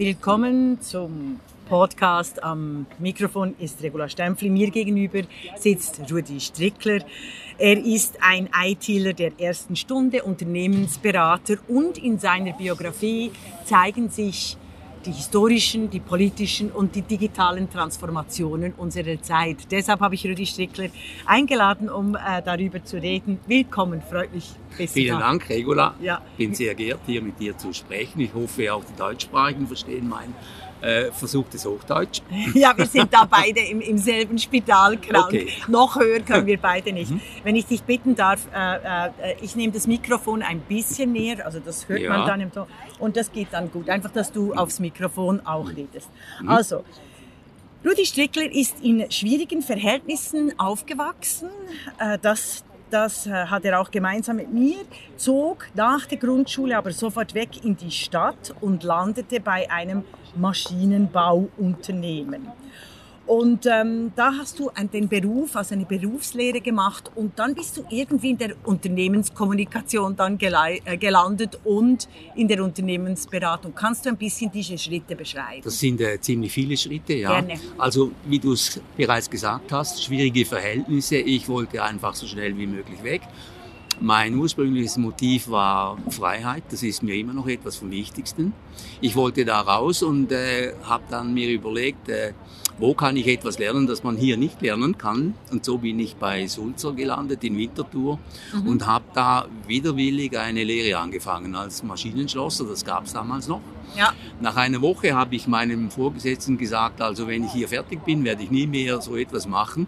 Willkommen zum Podcast. Am Mikrofon ist Regula Stempfli. Mir gegenüber sitzt Rudi Strickler. Er ist ein ITler der ersten Stunde, Unternehmensberater und in seiner Biografie zeigen sich die historischen, die politischen und die digitalen Transformationen unserer Zeit. Deshalb habe ich Rudi Strickler eingeladen, um äh, darüber zu reden. Willkommen, freut mich. Vielen da. Dank, Regula. Ja. Ich bin sehr geehrt, hier mit dir zu sprechen. Ich hoffe, auch die Deutschsprachigen verstehen mein äh, versuchtes Hochdeutsch. Ja, wir sind da beide im, im selben Spital krank. Okay. Noch höher können wir beide nicht. Mhm. Wenn ich dich bitten darf, äh, äh, ich nehme das Mikrofon ein bisschen näher, also das hört ja. man dann im Ton. Und das geht dann gut. Einfach, dass du aufs Mikrofon auch redest. Mhm. Also, Rudi Strickler ist in schwierigen Verhältnissen aufgewachsen. Äh, das das äh, hat er auch gemeinsam mit mir, zog nach der Grundschule aber sofort weg in die Stadt und landete bei einem Maschinenbauunternehmen. Und ähm, da hast du den Beruf, also eine Berufslehre gemacht und dann bist du irgendwie in der Unternehmenskommunikation dann äh, gelandet und in der Unternehmensberatung. Kannst du ein bisschen diese Schritte beschreiben? Das sind äh, ziemlich viele Schritte, ja. Gerne. Also wie du es bereits gesagt hast, schwierige Verhältnisse. Ich wollte einfach so schnell wie möglich weg. Mein ursprüngliches Motiv war Freiheit. Das ist mir immer noch etwas vom Wichtigsten. Ich wollte da raus und äh, habe dann mir überlegt, äh, wo kann ich etwas lernen, das man hier nicht lernen kann. Und so bin ich bei Sulzer gelandet in Winterthur mhm. und habe da widerwillig eine Lehre angefangen als Maschinenschlosser. Das gab es damals noch. Ja. Nach einer Woche habe ich meinem Vorgesetzten gesagt, also wenn ich hier fertig bin, werde ich nie mehr so etwas machen.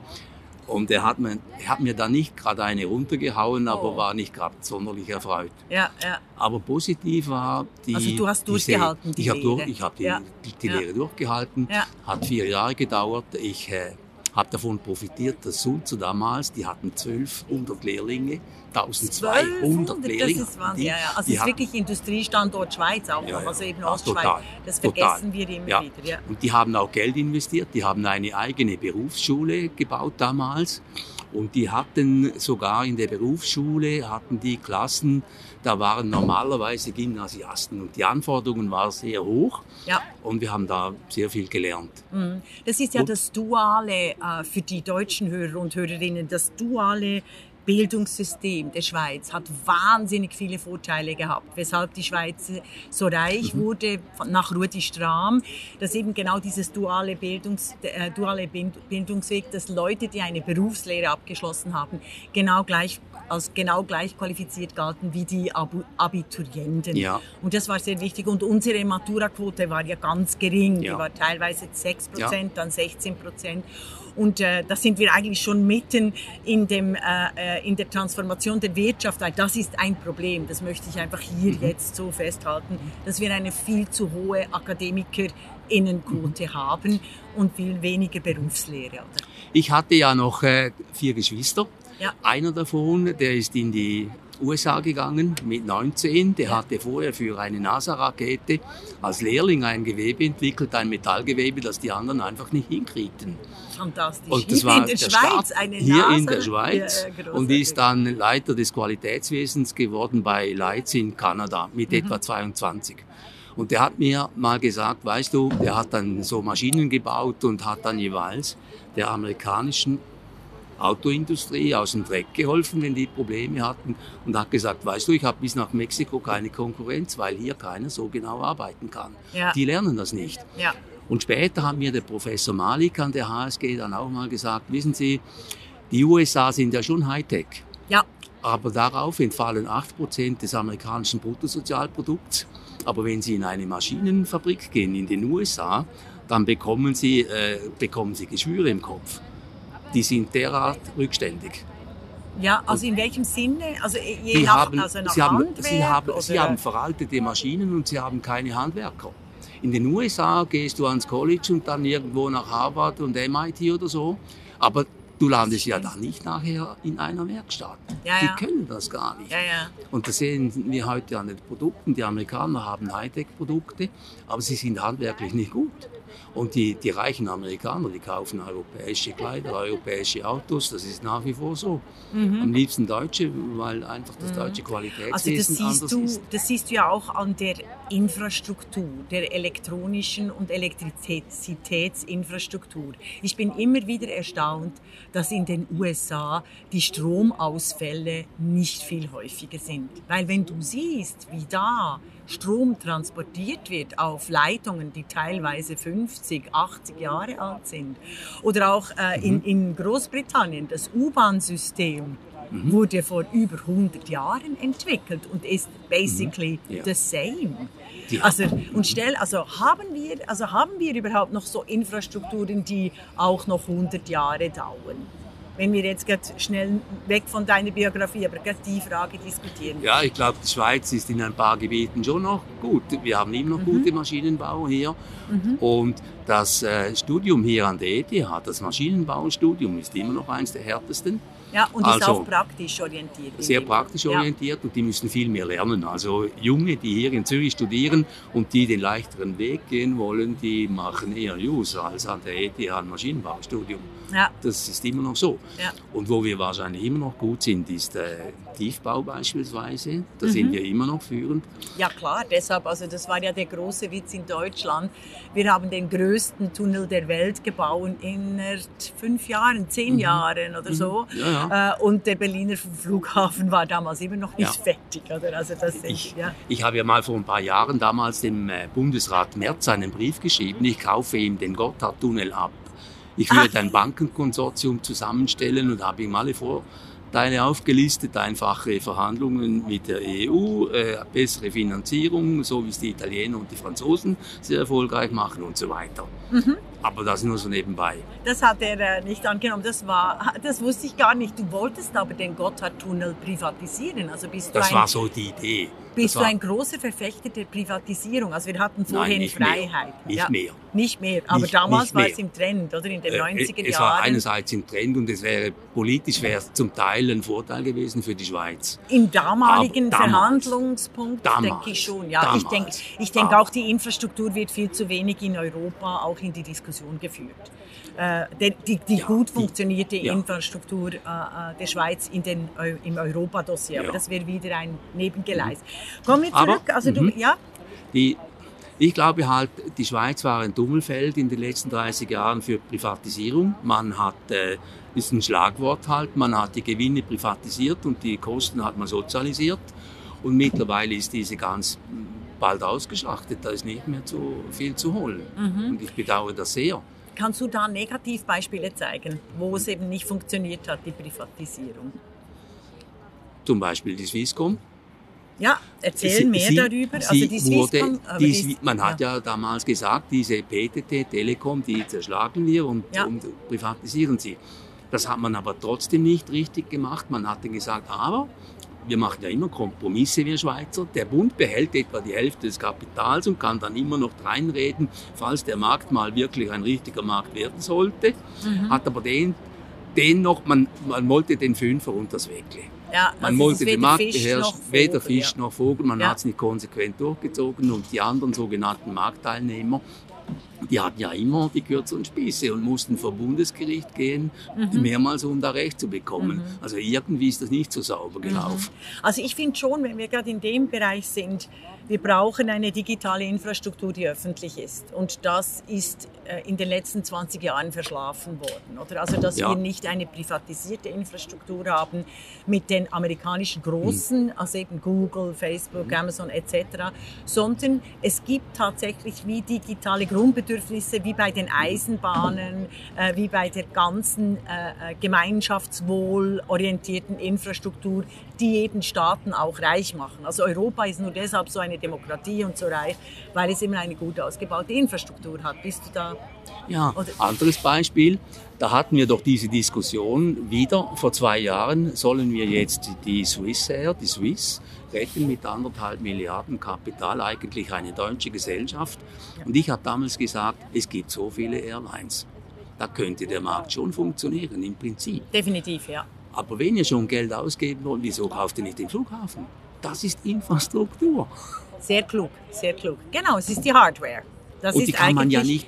Und er hat mir, er hat mir da nicht gerade eine runtergehauen, aber oh. war nicht gerade sonderlich erfreut. Ja, ja. Aber positiv war die. Also du hast durchgehalten. Diese, ich habe durch, ich hab die, ja. die, die ja. Lehre durchgehalten. Ja. Hat vier Jahre gedauert. Ich äh, habe davon profitiert, dass Sulzer damals, die hatten 1200 Lehrlinge, 1200 Lehrlinge. Das ist Wahnsinn. Die, ja, ja. Also es ist wirklich Industriestandort Schweiz auch ja, noch, also eben Ostschweiz. Total, das vergessen total. wir immer ja. wieder. Ja. Und die haben auch Geld investiert, die haben eine eigene Berufsschule gebaut damals. Und die hatten sogar in der Berufsschule, hatten die Klassen, da waren normalerweise Gymnasiasten und die Anforderungen waren sehr hoch. Ja. Und wir haben da sehr viel gelernt. Mhm. Das ist ja und, das duale, äh, für die deutschen Hörer und Hörerinnen, das duale Bildungssystem der Schweiz hat wahnsinnig viele Vorteile gehabt, weshalb die Schweiz so reich mhm. wurde nach Rudi Strahm, dass eben genau dieses duale, Bildungs, äh, duale Bildungsweg, dass Leute, die eine Berufslehre abgeschlossen haben, genau gleich als genau gleich qualifiziert galten wie die Abiturienten. Ja. Und das war sehr wichtig. Und unsere Maturaquote war ja ganz gering. Ja. Die war teilweise 6 Prozent, ja. dann 16 Prozent. Und äh, da sind wir eigentlich schon mitten in, dem, äh, äh, in der Transformation der Wirtschaft, weil das ist ein Problem. Das möchte ich einfach hier mhm. jetzt so festhalten, dass wir eine viel zu hohe Akademikerinnenquote haben und viel weniger Berufslehre. Oder? Ich hatte ja noch äh, vier Geschwister. Ja. Einer davon, der ist in die USA gegangen mit 19. Der hatte vorher für eine NASA-Rakete als Lehrling ein Gewebe entwickelt, ein Metallgewebe, das die anderen einfach nicht hinkriegten. Fantastisch. Und das hier war in der, der Schweiz Start eine Hier NASA in der Schweiz ja, und ist dann Leiter des Qualitätswesens geworden bei Leitz in Kanada mit mhm. etwa 22. Und der hat mir mal gesagt, weißt du, der hat dann so Maschinen gebaut und hat dann jeweils der amerikanischen Autoindustrie aus dem Dreck geholfen, wenn die Probleme hatten und hat gesagt, weißt du, ich habe bis nach Mexiko keine Konkurrenz, weil hier keiner so genau arbeiten kann. Ja. Die lernen das nicht. Ja. Und später hat mir der Professor Malik an der HSG dann auch mal gesagt, wissen Sie, die USA sind ja schon Hightech. Ja. Aber darauf entfallen 8% des amerikanischen Bruttosozialprodukts. Aber wenn Sie in eine Maschinenfabrik gehen in den USA, dann bekommen Sie, äh, bekommen Sie Geschwüre im Kopf die sind derart rückständig. Ja, also in welchem Sinne? Also je die nach haben, also nach sie, haben, sie, haben, sie haben veraltete Maschinen und sie haben keine Handwerker. In den USA gehst du ans College und dann irgendwo nach Harvard und MIT oder so. Aber du landest ja dann nicht nachher in einer Werkstatt. Ja, die ja. können das gar nicht. Ja, und das sehen wir heute an den Produkten. Die Amerikaner haben Hightech-Produkte, aber sie sind handwerklich nicht gut. Und die, die reichen Amerikaner, die kaufen europäische Kleider, europäische Autos, das ist nach wie vor so. Mhm. Am liebsten deutsche, weil einfach das mhm. deutsche Qualitätswesen also das siehst du, Das siehst du ja auch an der Infrastruktur, der elektronischen und Elektrizitätsinfrastruktur. Ich bin immer wieder erstaunt, dass in den USA die Stromausfälle nicht viel häufiger sind. Weil wenn du siehst, wie da Strom transportiert wird auf Leitungen, die teilweise 50, 80 Jahre alt sind. Oder auch äh, mhm. in, in Großbritannien, das U-Bahn-System mhm. wurde vor über 100 Jahren entwickelt und ist basically mhm. ja. the same. Ja. Also, und stell, also haben wir, also haben wir überhaupt noch so Infrastrukturen, die auch noch 100 Jahre dauern? Wenn wir jetzt schnell weg von deiner Biografie, aber die Frage diskutieren. Ja, ich glaube, die Schweiz ist in ein paar Gebieten schon noch gut. Wir haben immer noch mhm. gute Maschinenbau hier. Mhm. Und das äh, Studium hier an der ETH, das Maschinenbaustudium, ist immer noch eines der härtesten. Ja, und also, ist auch praktisch orientiert. Sehr praktisch orientiert ja. und die müssen viel mehr lernen. Also Junge, die hier in Zürich studieren und die den leichteren Weg gehen wollen, die machen eher Use als an der ETH ein Maschinenbaustudium. Ja. Das ist immer noch so. Ja. Und wo wir wahrscheinlich immer noch gut sind, ist der Tiefbau beispielsweise. Da mhm. sind wir immer noch führend. Ja klar, deshalb, also das war ja der große Witz in Deutschland. Wir haben den größten Tunnel der Welt gebaut in fünf Jahren, zehn mhm. Jahren oder mhm. so. Ja, ja. Äh, und der Berliner Flughafen war damals immer noch nicht ja. fertig. Oder? Also das ich, ja. ich habe ja mal vor ein paar Jahren damals dem äh, Bundesrat Merz einen Brief geschrieben, ich kaufe ihm den Gotthardtunnel ab. Ich würde ein Bankenkonsortium zusammenstellen und habe ihm alle Vorteile aufgelistet, einfache Verhandlungen mit der EU, äh, bessere Finanzierung, so wie es die Italiener und die Franzosen sehr erfolgreich machen und so weiter. Mhm. Aber das nur so nebenbei. Das hat er äh, nicht angenommen. Das war, das wusste ich gar nicht. Du wolltest aber den Gotthardtunnel privatisieren. Also bist das war so die Idee. Bist du ein großer Verfechter der Privatisierung? Also wir hatten vorhin Nein, Freiheit. Mehr. Nicht ja, mehr. Nicht mehr. Aber nicht, damals nicht war es im Trend, oder? In den 90er äh, Jahren. Es war einerseits im Trend und es wäre politisch wäre es zum Teil ein Vorteil gewesen für die Schweiz. Im damaligen damals, Verhandlungspunkt damals, denke ich schon. Ja, damals, ich denke, ich denke auch die Infrastruktur wird viel zu wenig in Europa auch in die Diskussion geführt. Äh, die, die ja, gut funktionierte die, ja. Infrastruktur äh, äh, der Schweiz in den, im Europa-Dossier. Aber das wäre wieder ein Nebengeleis. Mhm. Kommen wir zurück. Aber, also du, mhm. ja? Die, ich glaube halt, die Schweiz war ein Tummelfeld in den letzten 30 Jahren für Privatisierung. Man hat, äh, ist ein Schlagwort halt, man hat die Gewinne privatisiert und die Kosten hat man sozialisiert. Und mittlerweile ist diese ganz bald ausgeschlachtet, da ist nicht mehr zu viel zu holen. Mhm. Und ich bedauere das sehr. Kannst du da Negativbeispiele zeigen, wo es eben nicht funktioniert hat, die Privatisierung? Zum Beispiel die Swisscom. Ja, erzähl mehr sie, darüber. Sie also die Swisscom, die, die, man hat ja. ja. damals gesagt, diese PTT Telekom, die zerschlagen wir und, ja. und privatisieren sie. Das hat man aber trotzdem nicht richtig gemacht. Man hat dann gesagt, aber wir machen ja immer Kompromisse, wir Schweizer. Der Bund behält etwa die Hälfte des Kapitals und kann dann immer noch reinreden, falls der Markt mal wirklich ein richtiger Markt werden sollte. Mhm. Hat aber den, den noch, man, man wollte den Fünfer unters Wegle. Ja, man wollte den Markt beherrschen, weder Fisch noch Vogel, man ja. hat es nicht konsequent durchgezogen und die anderen sogenannten Marktteilnehmer, die hatten ja immer die kürzeren Spieße und mussten vor Bundesgericht gehen, mhm. mehrmals um da Recht zu bekommen. Mhm. Also irgendwie ist das nicht so sauber mhm. gelaufen. Also ich finde schon, wenn wir gerade in dem Bereich sind, wir brauchen eine digitale Infrastruktur, die öffentlich ist. Und das ist äh, in den letzten 20 Jahren verschlafen worden. Oder? Also, dass ja. wir nicht eine privatisierte Infrastruktur haben mit den amerikanischen Großen, mhm. also eben Google, Facebook, mhm. Amazon etc., sondern es gibt tatsächlich wie digitale Grundbedürfnisse, wie bei den Eisenbahnen, äh, wie bei der ganzen äh, äh gemeinschaftswohlorientierten Infrastruktur, die eben Staaten auch reich machen. Also Europa ist nur deshalb so eine Demokratie und so reich, weil es immer eine gut ausgebaute Infrastruktur hat. Bist du da? Ja, oder? anderes Beispiel. Da hatten wir doch diese Diskussion wieder vor zwei Jahren. Sollen wir jetzt die Swissair, die Swiss, retten mit anderthalb Milliarden Kapital, eigentlich eine deutsche Gesellschaft? Und ich habe damals gesagt, es gibt so viele Airlines. Da könnte der Markt schon funktionieren, im Prinzip. Definitiv, ja. Aber wenn ihr schon Geld ausgeben wollt, wieso kauft ihr nicht den Flughafen? Das ist Infrastruktur. Sehr klug, sehr klug. Genau, es ist die Hardware. Das Und die kann man ja nicht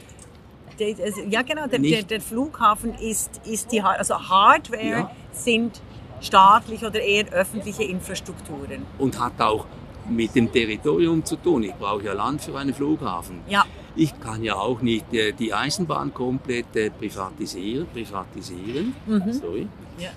ja, genau. Der, der, der, Flughafen ist, ist die, also Hardware ja. sind staatliche oder eher öffentliche Infrastrukturen. Und hat auch mit dem Territorium zu tun. Ich brauche ja Land für einen Flughafen. Ja. Ich kann ja auch nicht äh, die Eisenbahn komplett äh, privatisieren. privatisieren. Mhm. Sorry. Ja.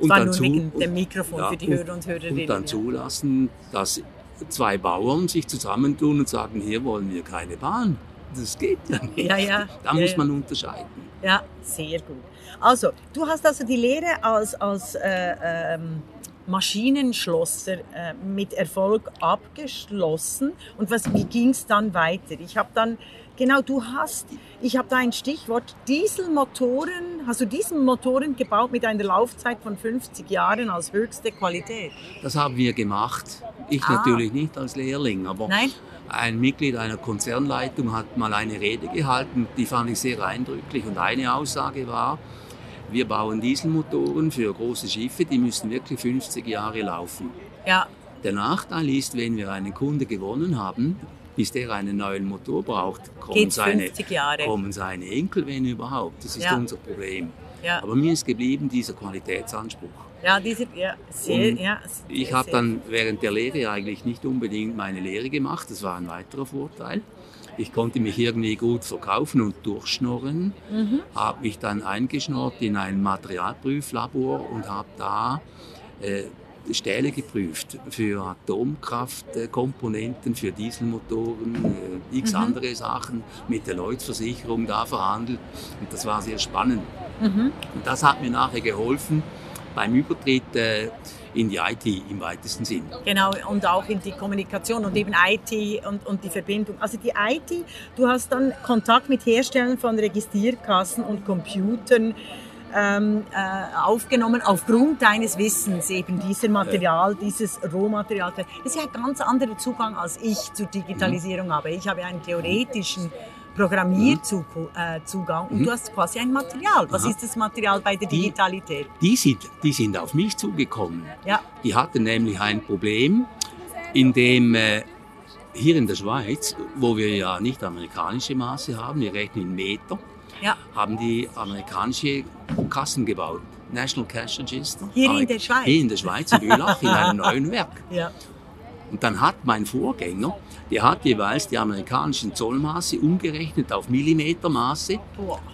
Und dann zu, wegen dem Mikrofon ja, für die Hörer und. Und dann zulassen, dass zwei Bauern sich zusammentun und sagen, hier wollen wir keine Bahn. Das geht ja nicht. Ja, ja. Da ja, muss man unterscheiden. Ja, sehr gut. Also, du hast also die Lehre als, als äh, ähm, Maschinenschlosser äh, mit Erfolg abgeschlossen. Und was, wie ging es dann weiter? Ich habe dann, genau, du hast, ich habe da ein Stichwort, Dieselmotoren, hast du Dieselmotoren gebaut mit einer Laufzeit von 50 Jahren als höchste Qualität? Das haben wir gemacht. Ich ah. natürlich nicht als Lehrling, aber Nein? ein Mitglied einer Konzernleitung hat mal eine Rede gehalten, die fand ich sehr eindrücklich und eine Aussage war, wir bauen Dieselmotoren für große Schiffe, die müssen wirklich 50 Jahre laufen. Ja. Der Nachteil ist, wenn wir einen Kunde gewonnen haben, bis der einen neuen Motor braucht, kommen, seine, kommen seine Enkel, wenn überhaupt. Das ist ja. unser Problem. Ja. Aber mir ist geblieben dieser Qualitätsanspruch. Ja, diese, ja, sehr, ja, sehr, ich habe dann während der Lehre eigentlich nicht unbedingt meine Lehre gemacht. Das war ein weiterer Vorteil. Ich konnte mich irgendwie gut verkaufen und durchschnorren, mhm. habe mich dann eingeschnorrt in ein Materialprüflabor und habe da äh, Stähle geprüft für Atomkraftkomponenten, für Dieselmotoren, äh, x mhm. andere Sachen, mit der Lloyds-Versicherung da verhandelt und das war sehr spannend. Mhm. Und das hat mir nachher geholfen, beim Übertritt äh, in die IT im weitesten Sinn. Genau, und auch in die Kommunikation und eben IT und, und die Verbindung. Also die IT, du hast dann Kontakt mit Herstellern von Registrierkassen und Computern ähm, äh, aufgenommen aufgrund deines Wissens eben dieser Material, ja. dieses Rohmaterial. Das ist ja ein ganz anderer Zugang als ich zur Digitalisierung mhm. habe. Ich habe einen theoretischen Programmierzugang äh, und mhm. du hast quasi ein Material. Was Aha. ist das Material bei der Digitalität? Die, die, sind, die sind auf mich zugekommen. Ja. Die hatten nämlich ein Problem, in dem äh, hier in der Schweiz, wo wir ja nicht amerikanische Maße haben, wir rechnen in Meter, ja. haben die amerikanische Kassen gebaut. National Cash Register. Hier in der Schweiz? Hier in der Schweiz, in Bülach, in einem neuen Werk. Ja. Und dann hat mein Vorgänger, der hat jeweils die amerikanischen Zollmaße umgerechnet auf Millimetermaße,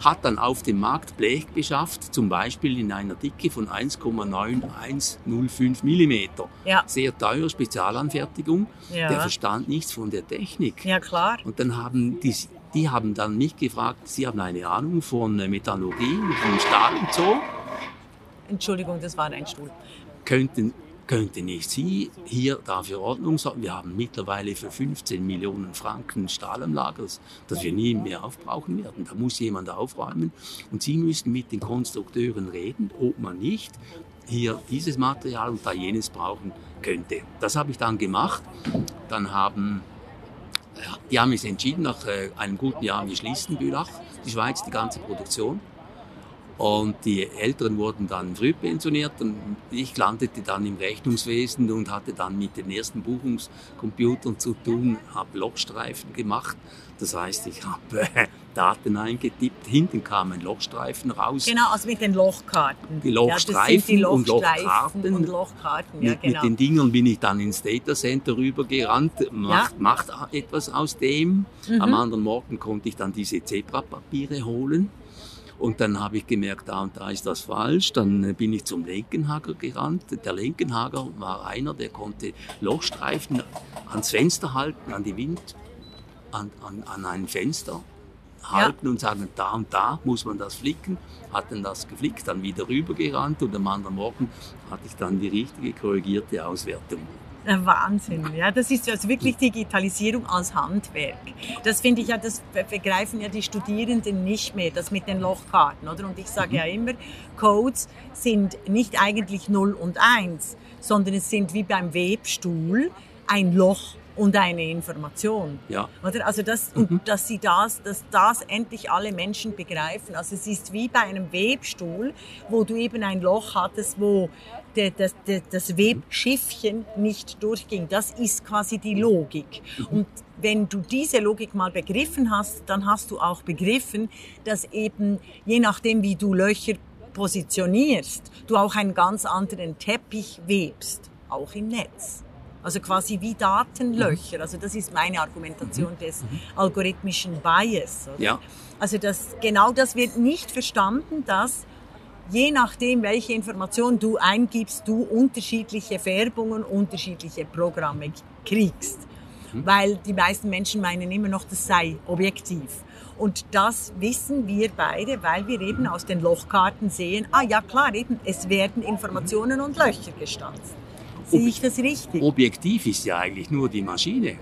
hat dann auf dem Markt Blech beschafft, zum Beispiel in einer Dicke von 1,9105 Millimeter. Ja. Sehr teuer, Spezialanfertigung. Ja. Der verstand nichts von der Technik. Ja, klar. Und dann haben die, die haben dann mich gefragt, sie haben eine Ahnung von Metallurgie, von Stahl und so. Entschuldigung, das war ein Stuhl. Könnten könnte nicht Sie hier dafür Ordnung sorgen. Wir haben mittlerweile für 15 Millionen Franken Stahl am Lager, das wir nie mehr aufbrauchen werden. Da muss jemand aufräumen und Sie müssen mit den Konstrukteuren reden, ob man nicht hier dieses Material und da jenes brauchen könnte. Das habe ich dann gemacht. Dann haben die haben sich entschieden, nach äh, einem guten Jahr, wir schließen Bülach, die Schweiz, die ganze Produktion. Und die Älteren wurden dann früh pensioniert und ich landete dann im Rechnungswesen und hatte dann mit den ersten Buchungscomputern zu tun, habe Lochstreifen gemacht. Das heißt, ich habe äh, Daten eingetippt, hinten kam ein Lochstreifen raus. Genau, also mit den Lochkarten. Die Lochstreifen, ja, die und Lochkarten. Und Lochkarten, ja, mit, genau. mit den Dingern bin ich dann ins Datacenter rübergerannt, macht, ja. macht etwas aus dem. Mhm. Am anderen Morgen konnte ich dann diese Zebrapapiere holen und dann habe ich gemerkt, da und da ist das falsch. Dann äh, bin ich zum Lenkenhager gerannt. Der Lenkenhager war einer, der konnte Lochstreifen ans Fenster halten, an die Wind, an, an, an ein Fenster halten ja. und sagen, da und da muss man das flicken. Hat dann das geflickt, dann wieder rübergerannt und am anderen Morgen hatte ich dann die richtige korrigierte Auswertung. Wahnsinn, ja, das ist also wirklich Digitalisierung als Handwerk. Das finde ich ja, das begreifen ja die Studierenden nicht mehr, das mit den Lochkarten, oder? Und ich sage ja immer, Codes sind nicht eigentlich 0 und 1, sondern es sind wie beim Webstuhl ein Loch und eine Information. Ja. Oder? Also das, mhm. und dass sie das, dass das endlich alle Menschen begreifen. Also es ist wie bei einem Webstuhl, wo du eben ein Loch hattest, wo das, das Webschiffchen nicht durchging. Das ist quasi die Logik. Und wenn du diese Logik mal begriffen hast, dann hast du auch begriffen, dass eben je nachdem, wie du Löcher positionierst, du auch einen ganz anderen Teppich webst, auch im Netz. Also quasi wie Datenlöcher. Also das ist meine Argumentation des algorithmischen Bias. Oder? Ja. Also das, genau das wird nicht verstanden, dass je nachdem, welche Information du eingibst, du unterschiedliche Färbungen, unterschiedliche Programme kriegst. Mhm. Weil die meisten Menschen meinen immer noch, das sei objektiv. Und das wissen wir beide, weil wir eben aus den Lochkarten sehen, ah ja klar, eben, es werden Informationen und Löcher gestanzt. Sehe ich das richtig? Objektiv ist ja eigentlich nur die Maschine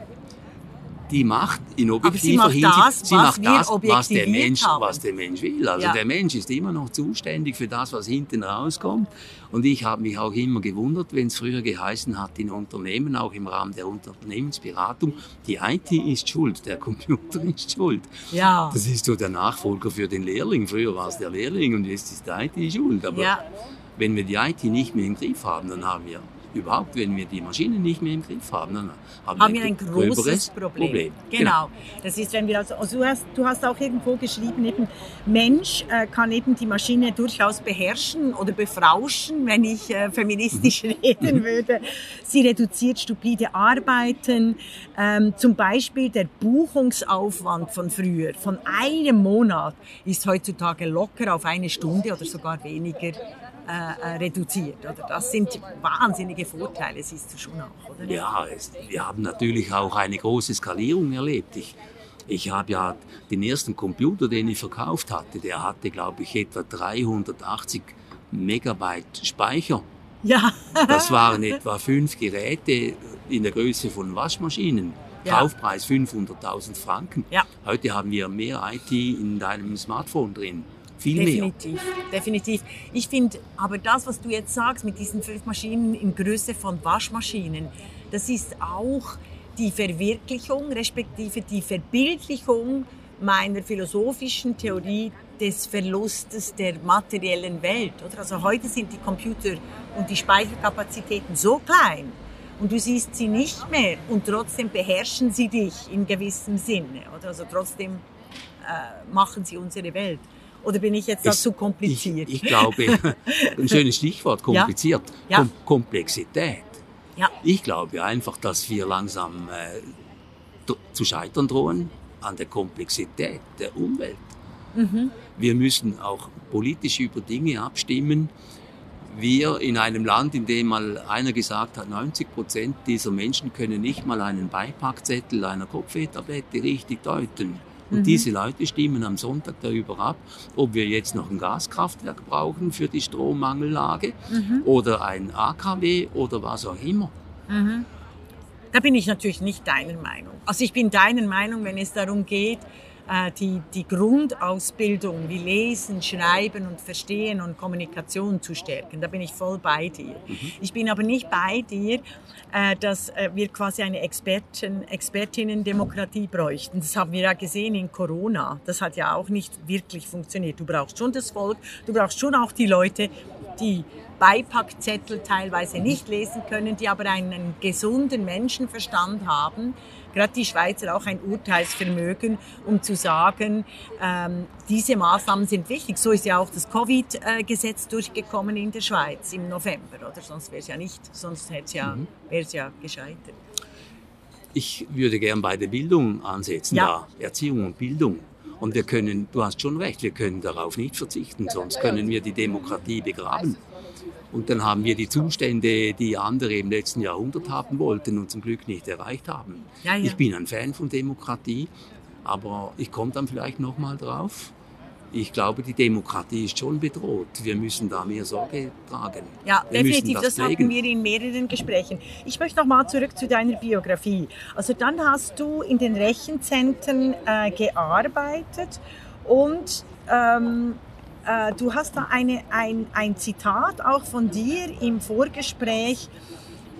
die macht in objektiver macht das, sie macht das, was der Mensch, was der Mensch will. Also ja. der Mensch ist immer noch zuständig für das, was hinten rauskommt. Und ich habe mich auch immer gewundert, wenn es früher geheißen hat in Unternehmen, auch im Rahmen der Unternehmensberatung, die IT ist schuld, der Computer ist schuld. Ja. Das ist so der Nachfolger für den Lehrling. Früher war es der Lehrling und jetzt ist die IT schuld. Aber ja. wenn wir die IT nicht mehr im Griff haben, dann haben wir überhaupt, wenn wir die Maschine nicht mehr im Griff haben, dann haben, haben wir ein, großes Problem. Problem. Genau. genau. Das ist, wenn wir also, also du hast, du hast auch irgendwo geschrieben, eben Mensch äh, kann eben die Maschine durchaus beherrschen oder befrauschen, wenn ich äh, feministisch mhm. reden mhm. würde. Sie reduziert stupide Arbeiten, ähm, zum Beispiel der Buchungsaufwand von früher, von einem Monat, ist heutzutage locker auf eine Stunde oder sogar weniger äh, äh, reduziert. Oder? Das sind wahnsinnige Vorteile, siehst du schon auch, oder? Ja, es, wir haben natürlich auch eine große Skalierung erlebt. Ich, ich habe ja den ersten Computer, den ich verkauft hatte, der hatte, glaube ich, etwa 380 Megabyte Speicher. Ja. das waren etwa fünf Geräte in der Größe von Waschmaschinen. Ja. Kaufpreis 500.000 Franken. Ja. Heute haben wir mehr IT in deinem Smartphone drin. Viel definitiv, mehr. Definitiv. Ich finde, aber das, was du jetzt sagst mit diesen fünf Maschinen in Größe von Waschmaschinen, das ist auch die Verwirklichung, respektive die Verbildlichung meiner philosophischen Theorie des Verlustes der materiellen Welt. Oder? Also heute sind die Computer und die Speicherkapazitäten so klein und du siehst sie nicht mehr und trotzdem beherrschen sie dich in gewissem Sinne. Oder? Also trotzdem äh, machen sie unsere Welt. Oder bin ich jetzt dazu kompliziert? Ich, ich, glaube, ein schönes Stichwort, kompliziert. Ja? Kom Komplexität. Ja. Ich glaube einfach, dass wir langsam äh, zu scheitern drohen an der Komplexität der Umwelt. Mhm. Wir müssen auch politisch über Dinge abstimmen. Wir in einem Land, in dem mal einer gesagt hat, 90 Prozent dieser Menschen können nicht mal einen Beipackzettel einer Kopfwehtablette richtig deuten. Und mhm. diese Leute stimmen am Sonntag darüber ab, ob wir jetzt noch ein Gaskraftwerk brauchen für die Strommangellage mhm. oder ein AKW oder was auch immer. Mhm. Da bin ich natürlich nicht deiner Meinung. Also ich bin deiner Meinung, wenn es darum geht, die, die Grundausbildung wie Lesen, Schreiben und Verstehen und Kommunikation zu stärken. Da bin ich voll bei dir. Mhm. Ich bin aber nicht bei dir, äh, dass äh, wir quasi eine Experten, Expertinnen-Demokratie bräuchten. Das haben wir ja gesehen in Corona. Das hat ja auch nicht wirklich funktioniert. Du brauchst schon das Volk, du brauchst schon auch die Leute, die Beipackzettel teilweise nicht lesen können, die aber einen gesunden Menschenverstand haben, gerade die Schweizer auch ein Urteilsvermögen, um zu sagen, ähm, diese Maßnahmen sind wichtig. So ist ja auch das Covid-Gesetz durchgekommen in der Schweiz im November, oder? Sonst wäre es ja nicht, sonst ja, mhm. wäre es ja gescheitert. Ich würde gern bei der Bildung ansetzen, ja. da Erziehung und Bildung. Und wir können, du hast schon recht, wir können darauf nicht verzichten, sonst können wir die Demokratie begraben. Und dann haben wir die Zustände, die andere im letzten Jahrhundert haben wollten und zum Glück nicht erreicht haben. Ja, ja. Ich bin ein Fan von Demokratie, aber ich komme dann vielleicht nochmal drauf. Ich glaube, die Demokratie ist schon bedroht. Wir müssen da mehr Sorge tragen. Ja, wir definitiv. Das, das hatten wir in mehreren Gesprächen. Ich möchte nochmal zurück zu deiner Biografie. Also dann hast du in den Rechenzentren äh, gearbeitet und ähm, äh, du hast da eine, ein, ein Zitat auch von dir im Vorgespräch,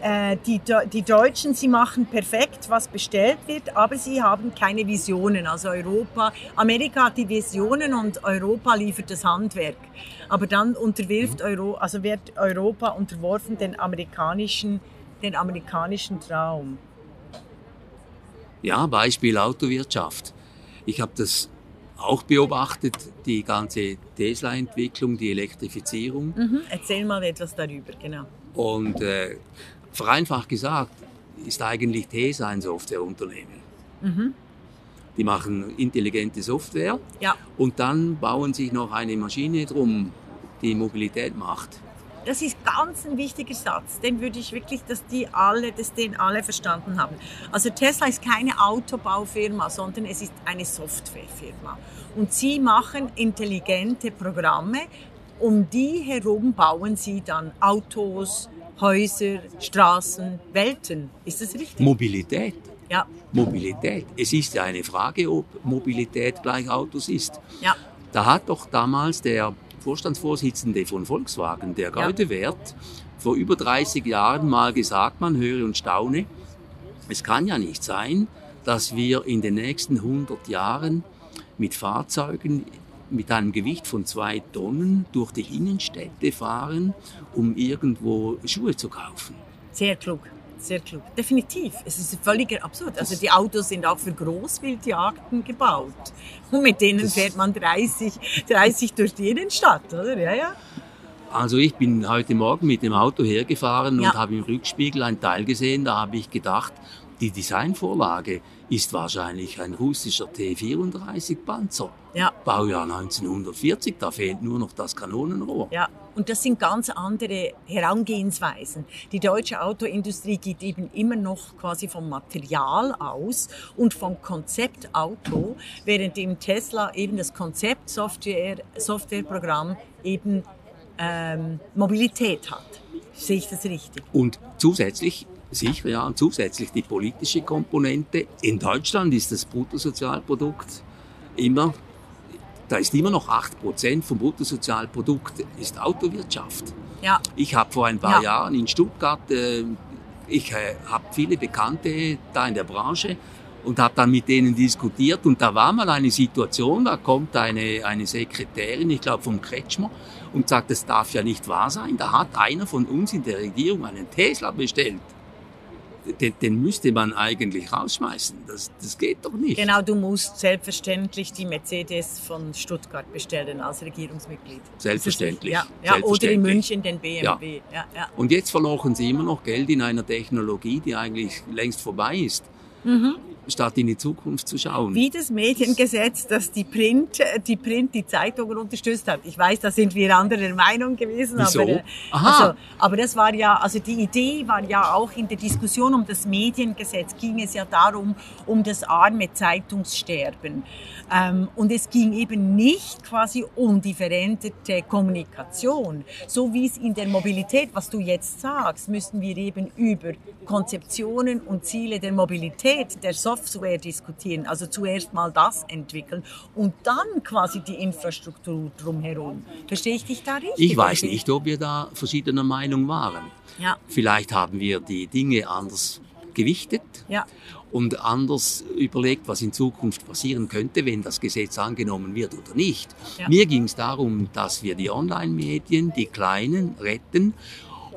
äh, die, die Deutschen, sie machen perfekt, was bestellt wird, aber sie haben keine Visionen. Also Europa, Amerika hat die Visionen und Europa liefert das Handwerk. Aber dann unterwirft Euro, also wird Europa unterworfen den amerikanischen, den amerikanischen Traum. Ja, Beispiel Autowirtschaft. Ich habe das auch beobachtet, die ganze Tesla-Entwicklung, die Elektrifizierung. Mhm. Erzähl mal etwas darüber, genau. Und äh, vereinfacht gesagt ist eigentlich Tesla ein Softwareunternehmen. Mhm. Die machen intelligente Software ja. und dann bauen sich noch eine Maschine drum, die Mobilität macht. Das ist ganz ein wichtiger Satz. Den würde ich wirklich, dass die alle, dass den alle verstanden haben. Also Tesla ist keine Autobaufirma, sondern es ist eine Softwarefirma. Und sie machen intelligente Programme. Um die herum bauen sie dann Autos, Häuser, Straßen, Welten. Ist das richtig? Mobilität. Ja. Mobilität. Es ist ja eine Frage, ob Mobilität gleich Autos ist. Ja. Da hat doch damals der Vorstandsvorsitzende von Volkswagen, der Gaudewert, ja. vor über 30 Jahren mal gesagt, man höre und staune, es kann ja nicht sein, dass wir in den nächsten 100 Jahren mit Fahrzeugen mit einem Gewicht von zwei Tonnen durch die Innenstädte fahren, um irgendwo Schuhe zu kaufen. Sehr klug. Sehr klug. Definitiv. Es ist völlig absurd. Also die Autos sind auch für Großwildjagden gebaut. Und mit denen fährt man 30, 30 durch die Innenstadt, oder? Ja, ja. Also ich bin heute Morgen mit dem Auto hergefahren ja. und habe im Rückspiegel ein Teil gesehen. Da habe ich gedacht, die Designvorlage ist wahrscheinlich ein russischer T-34 Panzer. Ja. Baujahr 1940, da fehlt nur noch das Kanonenrohr. Ja, und das sind ganz andere Herangehensweisen. Die deutsche Autoindustrie geht eben immer noch quasi vom Material aus und vom Konzept Auto, während im Tesla eben das Konzept Software, Softwareprogramm eben ähm, Mobilität hat. Sehe ich das richtig? Und zusätzlich sicher, ja, und zusätzlich die politische Komponente. In Deutschland ist das Bruttosozialprodukt immer da ist immer noch 8% vom Bruttosozialprodukt ist Autowirtschaft. Ja. Ich habe vor ein paar ja. Jahren in Stuttgart, äh, ich äh, habe viele Bekannte da in der Branche und habe dann mit denen diskutiert und da war mal eine Situation, da kommt eine, eine Sekretärin, ich glaube vom Kretschmer, und sagt, das darf ja nicht wahr sein, da hat einer von uns in der Regierung einen Tesla bestellt den, den, müsste man eigentlich rausschmeißen. Das, das geht doch nicht. Genau, du musst selbstverständlich die Mercedes von Stuttgart bestellen als Regierungsmitglied. Selbstverständlich. Ja, ja selbstverständlich. oder in München den BMW. Ja. Ja, Und jetzt verlochen sie immer noch Geld in einer Technologie, die eigentlich längst vorbei ist. Mhm statt in die Zukunft zu schauen. Wie das Mediengesetz, das die Print, die Print, die Zeitungen unterstützt hat. Ich weiß, da sind wir anderer Meinung gewesen. Wieso? Aber, äh, Aha. Also, aber das war ja, also die Idee war ja auch in der Diskussion um das Mediengesetz ging es ja darum, um das arme Zeitungssterben. Ähm, und es ging eben nicht quasi um die veränderte Kommunikation. So wie es in der Mobilität, was du jetzt sagst, müssen wir eben über Konzeptionen und Ziele der Mobilität, der Software diskutieren. Also zuerst mal das entwickeln und dann quasi die Infrastruktur drumherum. Verstehe ich dich da richtig? Ich weiß nicht, ob wir da verschiedener Meinung waren. Ja. Vielleicht haben wir die Dinge anders gewichtet. Ja und anders überlegt, was in Zukunft passieren könnte, wenn das Gesetz angenommen wird oder nicht. Ja. Mir ging es darum, dass wir die Online-Medien, die Kleinen, retten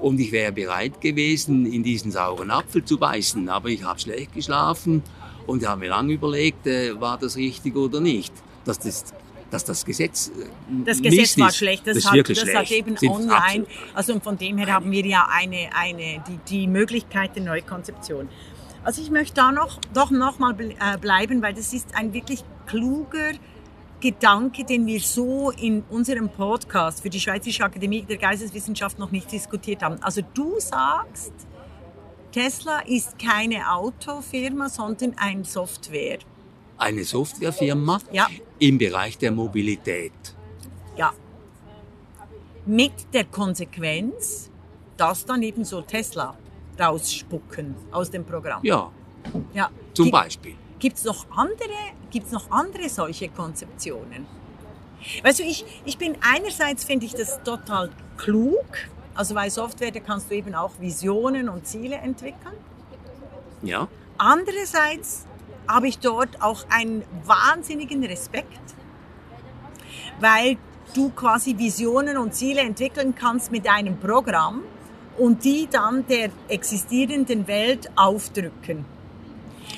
und ich wäre bereit gewesen, in diesen sauren Apfel zu beißen, aber ich habe schlecht geschlafen und habe mir lange überlegt, äh, war das richtig oder nicht. Dass das dass das Gesetz äh, Das Gesetz war schlecht. Das, das, hat, das schlecht. hat eben Sind online. Also von dem her haben wir ja eine, eine, die, die Möglichkeit der Neukonzeption. Also ich möchte da noch, doch noch mal äh, bleiben, weil das ist ein wirklich kluger Gedanke, den wir so in unserem Podcast für die Schweizerische Akademie der Geisteswissenschaft noch nicht diskutiert haben. Also du sagst, Tesla ist keine Autofirma, sondern ein Software. Eine Softwarefirma ja. im Bereich der Mobilität. Ja. Mit der Konsequenz, dass dann eben so Tesla rausspucken aus dem Programm. Ja. ja. Zum Gibt, Beispiel. Gibt es noch andere, gibt's noch andere solche Konzeptionen? Weißt du, ich, ich bin einerseits finde ich das total klug, Also bei Software, da kannst du eben auch Visionen und Ziele entwickeln. Ja. Andererseits habe ich dort auch einen wahnsinnigen Respekt, weil du quasi Visionen und Ziele entwickeln kannst mit einem Programm und die dann der existierenden Welt aufdrücken.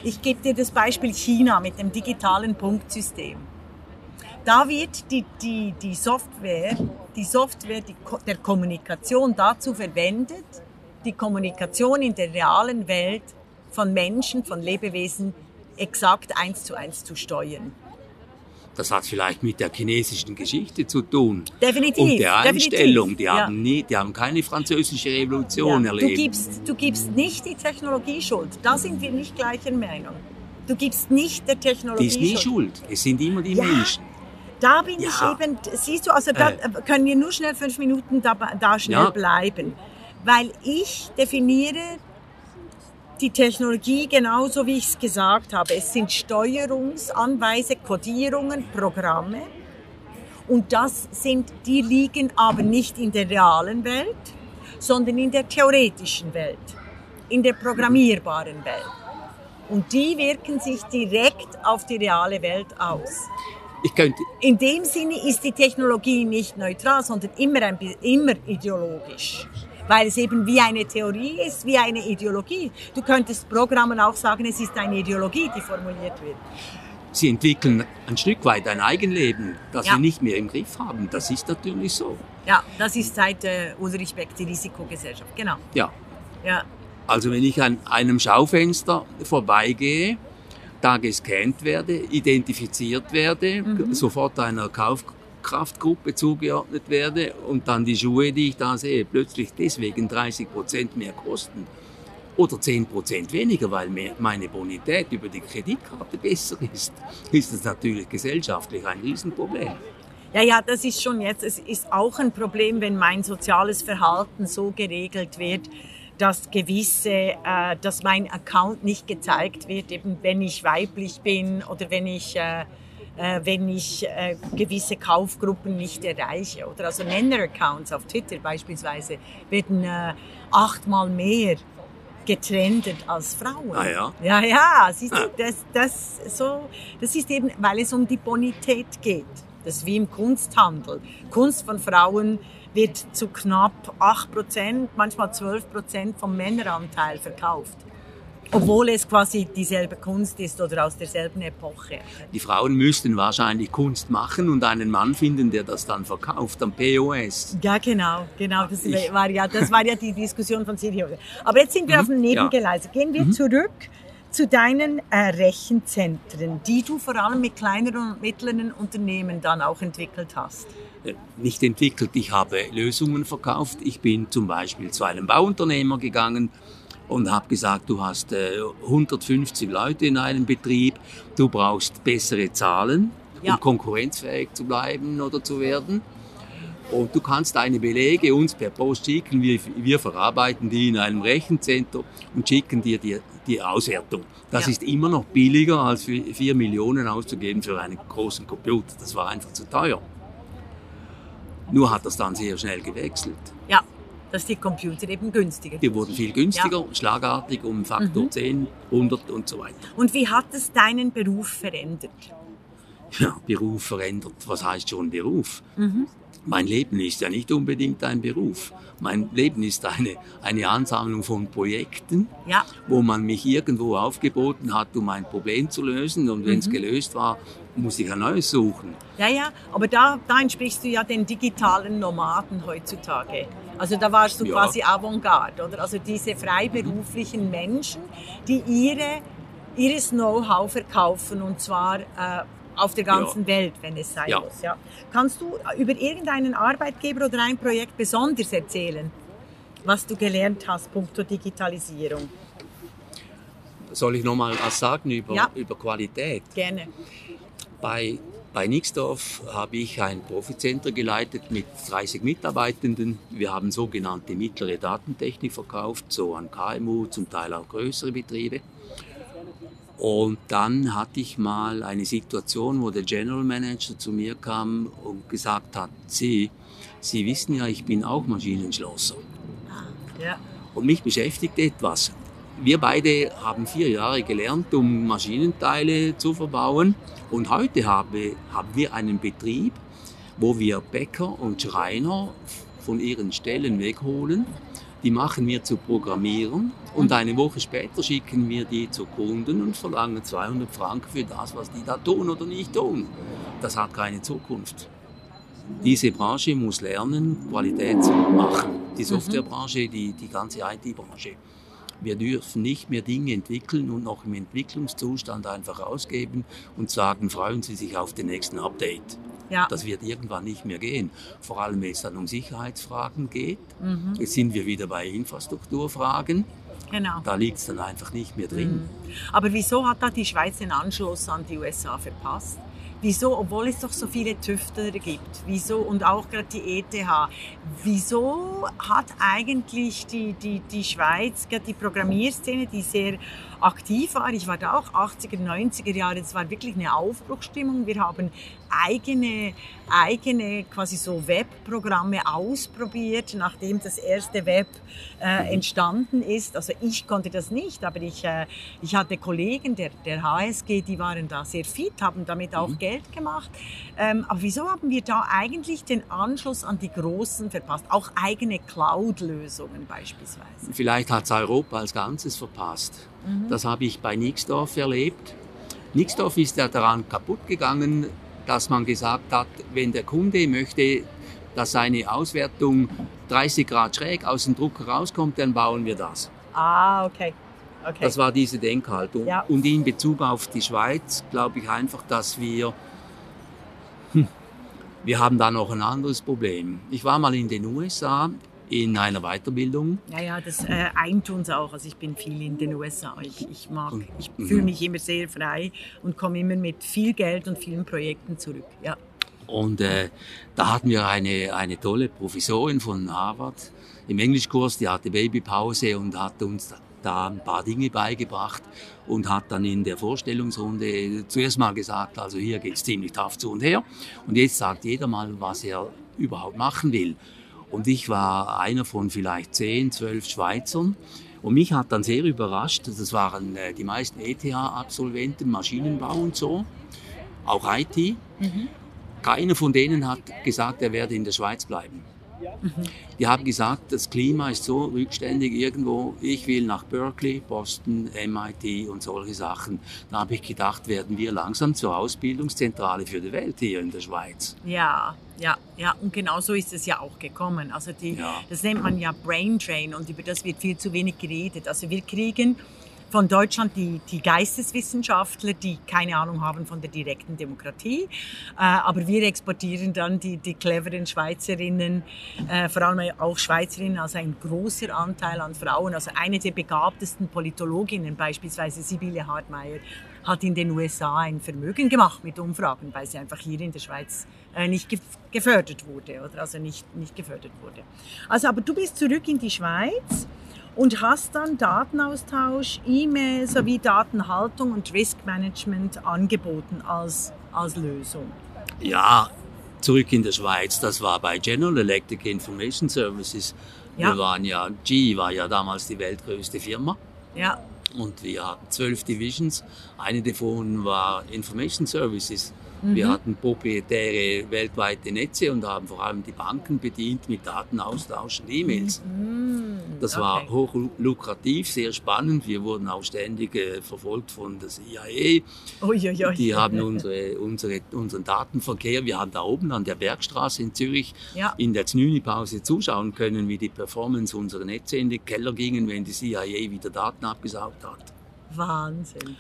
Ich gebe dir das Beispiel China mit dem digitalen Punktsystem. Da wird die, die, die Software, die Software die, der Kommunikation dazu verwendet, die Kommunikation in der realen Welt von Menschen, von Lebewesen exakt eins zu eins zu steuern. Das hat vielleicht mit der chinesischen Geschichte zu tun. Definitiv. Und der Einstellung. Die, haben nie, die haben keine französische Revolution ja. erlebt. Du gibst, du gibst nicht die Technologie schuld. Da sind wir nicht gleicher Meinung. Du gibst nicht der Technologie Schuld. Die ist nie schuld. Es sind immer die ja. Menschen. Da bin ja. ich eben, siehst du, also da äh. können wir nur schnell fünf Minuten da, da schnell bleiben. Weil ich definiere die Technologie genauso, wie ich es gesagt habe. Es sind Steuerungsanweise, Codierungen, Programme. Und das sind, die liegen aber nicht in der realen Welt, sondern in der theoretischen Welt, in der programmierbaren Welt. Und die wirken sich direkt auf die reale Welt aus. In dem Sinne ist die Technologie nicht neutral, sondern immer, ein, immer ideologisch weil es eben wie eine Theorie ist, wie eine Ideologie. Du könntest Programmen auch sagen, es ist eine Ideologie, die formuliert wird. Sie entwickeln ein Stück weit ein Eigenleben, das ja. sie nicht mehr im Griff haben. Das ist natürlich so. Ja, das ist seit äh, Ulrich Beck die Risikogesellschaft, genau. Ja. ja. Also wenn ich an einem Schaufenster vorbeigehe, da gescannt werde, identifiziert werde, mhm. sofort einer Kauf Kraftgruppe zugeordnet werde und dann die Schuhe, die ich da sehe, plötzlich deswegen 30 Prozent mehr kosten oder 10 Prozent weniger, weil meine Bonität über die Kreditkarte besser ist, ist das natürlich gesellschaftlich ein Riesenproblem. Ja, ja, das ist schon jetzt, es ist auch ein Problem, wenn mein soziales Verhalten so geregelt wird, dass gewisse, äh, dass mein Account nicht gezeigt wird, eben wenn ich weiblich bin oder wenn ich äh, äh, wenn ich äh, gewisse Kaufgruppen nicht erreiche. Oder also Männer-Accounts auf Twitter beispielsweise werden äh, achtmal mehr getrendet als Frauen. Ah ja? Ja, ja, siehst du, ah. das, das, so, das ist eben, weil es um die Bonität geht. Das ist wie im Kunsthandel. Kunst von Frauen wird zu knapp 8%, manchmal 12% vom Männeranteil verkauft. Obwohl es quasi dieselbe Kunst ist oder aus derselben Epoche. Die Frauen müssten wahrscheinlich Kunst machen und einen Mann finden, der das dann verkauft am POS. Ja, genau, genau. Das, ich, war, ja, das war ja die Diskussion von Silvio. Aber jetzt sind wir mhm, auf dem Nebengeleise. Gehen wir mhm. zurück zu deinen äh, Rechenzentren, die du vor allem mit kleineren und mittleren Unternehmen dann auch entwickelt hast. Äh, nicht entwickelt, ich habe Lösungen verkauft. Ich bin zum Beispiel zu einem Bauunternehmer gegangen und habe gesagt, du hast äh, 150 Leute in einem Betrieb, du brauchst bessere Zahlen, ja. um konkurrenzfähig zu bleiben oder zu werden. Und du kannst deine Belege uns per Post schicken, wir, wir verarbeiten die in einem Rechenzentrum und schicken dir die, die Auswertung. Das ja. ist immer noch billiger, als für 4 Millionen auszugeben für einen großen Computer. Das war einfach zu teuer. Nur hat das dann sehr schnell gewechselt. Ja, dass die Computer eben günstiger Die wurden viel günstiger, ja. schlagartig um Faktor mhm. 10, 100 und so weiter. Und wie hat es deinen Beruf verändert? Ja, Beruf verändert. Was heißt schon Beruf? Mhm. Mein Leben ist ja nicht unbedingt ein Beruf. Mein Leben ist eine, eine Ansammlung von Projekten, ja. wo man mich irgendwo aufgeboten hat, um ein Problem zu lösen. Und wenn es mhm. gelöst war, muss ich ein neues suchen. Ja, ja, aber da, da entsprichst du ja den digitalen Nomaden heutzutage. Also da warst du ja. quasi Avantgarde, oder? Also diese freiberuflichen Menschen, die ihre, ihres Know-how verkaufen und zwar äh, auf der ganzen ja. Welt, wenn es sein ja. muss. Ja. Kannst du über irgendeinen Arbeitgeber oder ein Projekt besonders erzählen, was du gelernt hast, punkto Digitalisierung? Soll ich nochmal was sagen über, ja. über Qualität? Gerne. Bei, bei Nixdorf habe ich ein Proficenter geleitet mit 30 Mitarbeitenden. Wir haben sogenannte mittlere Datentechnik verkauft, so an KMU, zum Teil auch größere Betriebe. Und dann hatte ich mal eine Situation, wo der General Manager zu mir kam und gesagt hat, Sie, Sie wissen ja, ich bin auch Maschinenschlosser. Ja. Und mich beschäftigt etwas. Wir beide haben vier Jahre gelernt, um Maschinenteile zu verbauen. Und heute habe, haben wir einen Betrieb, wo wir Bäcker und Schreiner von ihren Stellen wegholen. Die machen wir zu Programmieren und eine Woche später schicken wir die zu Kunden und verlangen 200 Franken für das, was die da tun oder nicht tun. Das hat keine Zukunft. Diese Branche muss lernen, Qualität zu machen. Die mhm. Softwarebranche, die, die ganze IT-Branche. Wir dürfen nicht mehr Dinge entwickeln und noch im Entwicklungszustand einfach ausgeben und sagen, freuen Sie sich auf den nächsten Update. Ja. Das wird irgendwann nicht mehr gehen. Vor allem, wenn es dann um Sicherheitsfragen geht. Mhm. Jetzt sind wir wieder bei Infrastrukturfragen. Genau. Da liegt es dann einfach nicht mehr drin. Mhm. Aber wieso hat da die Schweiz den Anschluss an die USA verpasst? Wieso, obwohl es doch so viele Tüftler gibt, wieso und auch gerade die ETH, wieso hat eigentlich die, die, die Schweiz, gerade die Programmierszene, die sehr aktiv war. Ich war da auch 80er, 90er Jahre. Es war wirklich eine Aufbruchstimmung. Wir haben eigene, eigene quasi so Webprogramme ausprobiert, nachdem das erste Web äh, entstanden ist. Also ich konnte das nicht, aber ich, äh, ich hatte Kollegen der, der HSG, die waren da sehr fit, haben damit auch mhm. Geld gemacht. Ähm, aber wieso haben wir da eigentlich den Anschluss an die Großen verpasst? Auch eigene Cloud-Lösungen beispielsweise. Vielleicht hat es Europa als Ganzes verpasst. Mhm. Das habe ich bei Nixdorf erlebt. Nixdorf ist ja daran kaputt gegangen, dass man gesagt hat, wenn der Kunde möchte, dass seine Auswertung 30 Grad schräg aus dem Drucker rauskommt, dann bauen wir das. Ah, okay. okay. Das war diese Denkhaltung. Ja. Und in Bezug auf die Schweiz glaube ich einfach, dass wir hm, wir haben da noch ein anderes Problem. Ich war mal in den USA in einer Weiterbildung. Ja, ja, das äh, eint uns auch. Also ich bin viel in den USA. Ich, ich mag, ich fühle mich immer sehr frei und komme immer mit viel Geld und vielen Projekten zurück. Ja. Und äh, da hatten wir eine, eine tolle Professorin von Harvard im Englischkurs, die hatte Babypause und hat uns da ein paar Dinge beigebracht und hat dann in der Vorstellungsrunde zuerst mal gesagt, also hier geht's ziemlich tough zu und her. Und jetzt sagt jeder mal, was er überhaupt machen will. Und ich war einer von vielleicht zehn, zwölf Schweizern. Und mich hat dann sehr überrascht, das waren äh, die meisten ETH-Absolventen, Maschinenbau und so, auch IT. Mhm. Keiner von denen hat gesagt, er werde in der Schweiz bleiben. Mhm. Die haben gesagt, das Klima ist so rückständig irgendwo. Ich will nach Berkeley, Boston, MIT und solche Sachen. Da habe ich gedacht, werden wir langsam zur Ausbildungszentrale für die Welt hier in der Schweiz. Ja, ja, ja. Und genau so ist es ja auch gekommen. Also die, ja. das nennt man ja Brain Drain und über das wird viel zu wenig geredet. Also wir kriegen von Deutschland die, die Geisteswissenschaftler, die keine Ahnung haben von der direkten Demokratie. Äh, aber wir exportieren dann die, die cleveren Schweizerinnen, äh, vor allem auch Schweizerinnen, also ein großer Anteil an Frauen. Also eine der begabtesten Politologinnen, beispielsweise Sibylle Hartmeier, hat in den USA ein Vermögen gemacht mit Umfragen, weil sie einfach hier in der Schweiz äh, nicht gefördert wurde oder also nicht, nicht gefördert wurde. Also aber du bist zurück in die Schweiz und hast dann Datenaustausch, E-Mail sowie Datenhaltung und Risk Management angeboten als, als Lösung. Ja, zurück in der Schweiz, das war bei General Electric Information Services. Ja. Wir waren ja, GE war ja damals die weltgrößte Firma. Ja. Und wir hatten zwölf Divisions. Eine davon war Information Services. Mhm. Wir hatten proprietäre weltweite Netze und haben vor allem die Banken bedient mit Datenaustausch und E-Mails. Mhm. Das okay. war hochlukrativ, sehr spannend. Wir wurden auch ständig äh, verfolgt von der CIA. Uiuiui. Die haben unsere, unsere, unseren Datenverkehr, wir haben da oben an der Bergstraße in Zürich ja. in der Znüni-Pause zuschauen können, wie die Performance unserer Netze in den Keller gingen, wenn die CIA wieder Daten abgesaugt hat. Wahnsinn.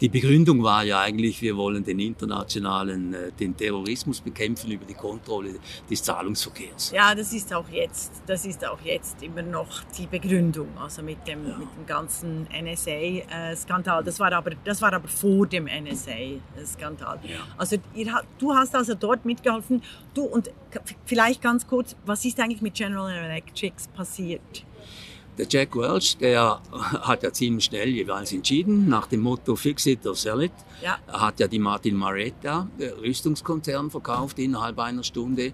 Die Begründung war ja eigentlich, wir wollen den internationalen, äh, den Terrorismus bekämpfen über die Kontrolle des Zahlungsverkehrs. Ja, das ist auch jetzt, das ist auch jetzt immer noch die Begründung, also mit dem, ja. mit dem ganzen NSA-Skandal. Das war aber, das war aber vor dem NSA-Skandal. Ja. Also ihr, du hast also dort mitgeholfen. Du und vielleicht ganz kurz, was ist eigentlich mit General Electric passiert? Der Jack Welch, der hat ja ziemlich schnell jeweils entschieden, nach dem Motto Fix it or sell it. Ja. Er hat ja die Martin Marietta Rüstungskonzern verkauft innerhalb einer Stunde.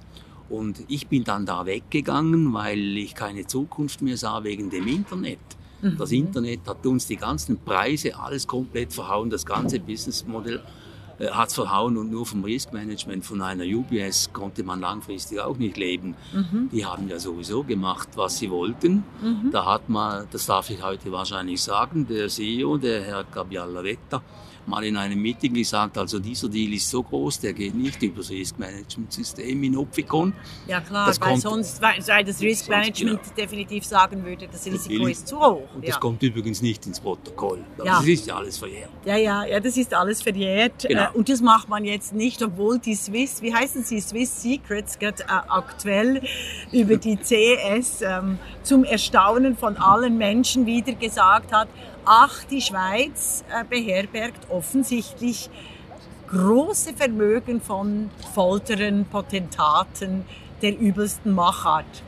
Und ich bin dann da weggegangen, weil ich keine Zukunft mehr sah wegen dem Internet. Mhm. Das Internet hat uns die ganzen Preise, alles komplett verhauen, das ganze Businessmodell äh, hat es verhauen und nur vom Riskmanagement von einer UBS konnte man langfristig auch nicht leben. Mhm. Die haben ja sowieso gemacht, was sie wollten. Mhm. Da hat man, das darf ich heute wahrscheinlich sagen, der CEO, der Herr Gabriella Vetta, mal in einem Meeting gesagt, also dieser Deal ist so groß, der geht nicht über das Risk Management System in Opficon. Ja klar, das weil kommt, sonst, weil das Risk Management genau. definitiv sagen würde, das Risiko ist zu hoch. Und das kommt übrigens nicht ins Protokoll. Ja. Das ist ja alles verjährt. Ja, ja, ja, das ist alles verjährt. Genau. Äh, und das macht man jetzt nicht, obwohl die Swiss, wie heißen sie, Swiss Secrets, gerade äh, aktuell über die CS ähm, zum Erstaunen von allen Menschen wieder gesagt hat, ach, die Schweiz äh, beherbergt offensichtlich große Vermögen von Folteren, Potentaten der übelsten Machart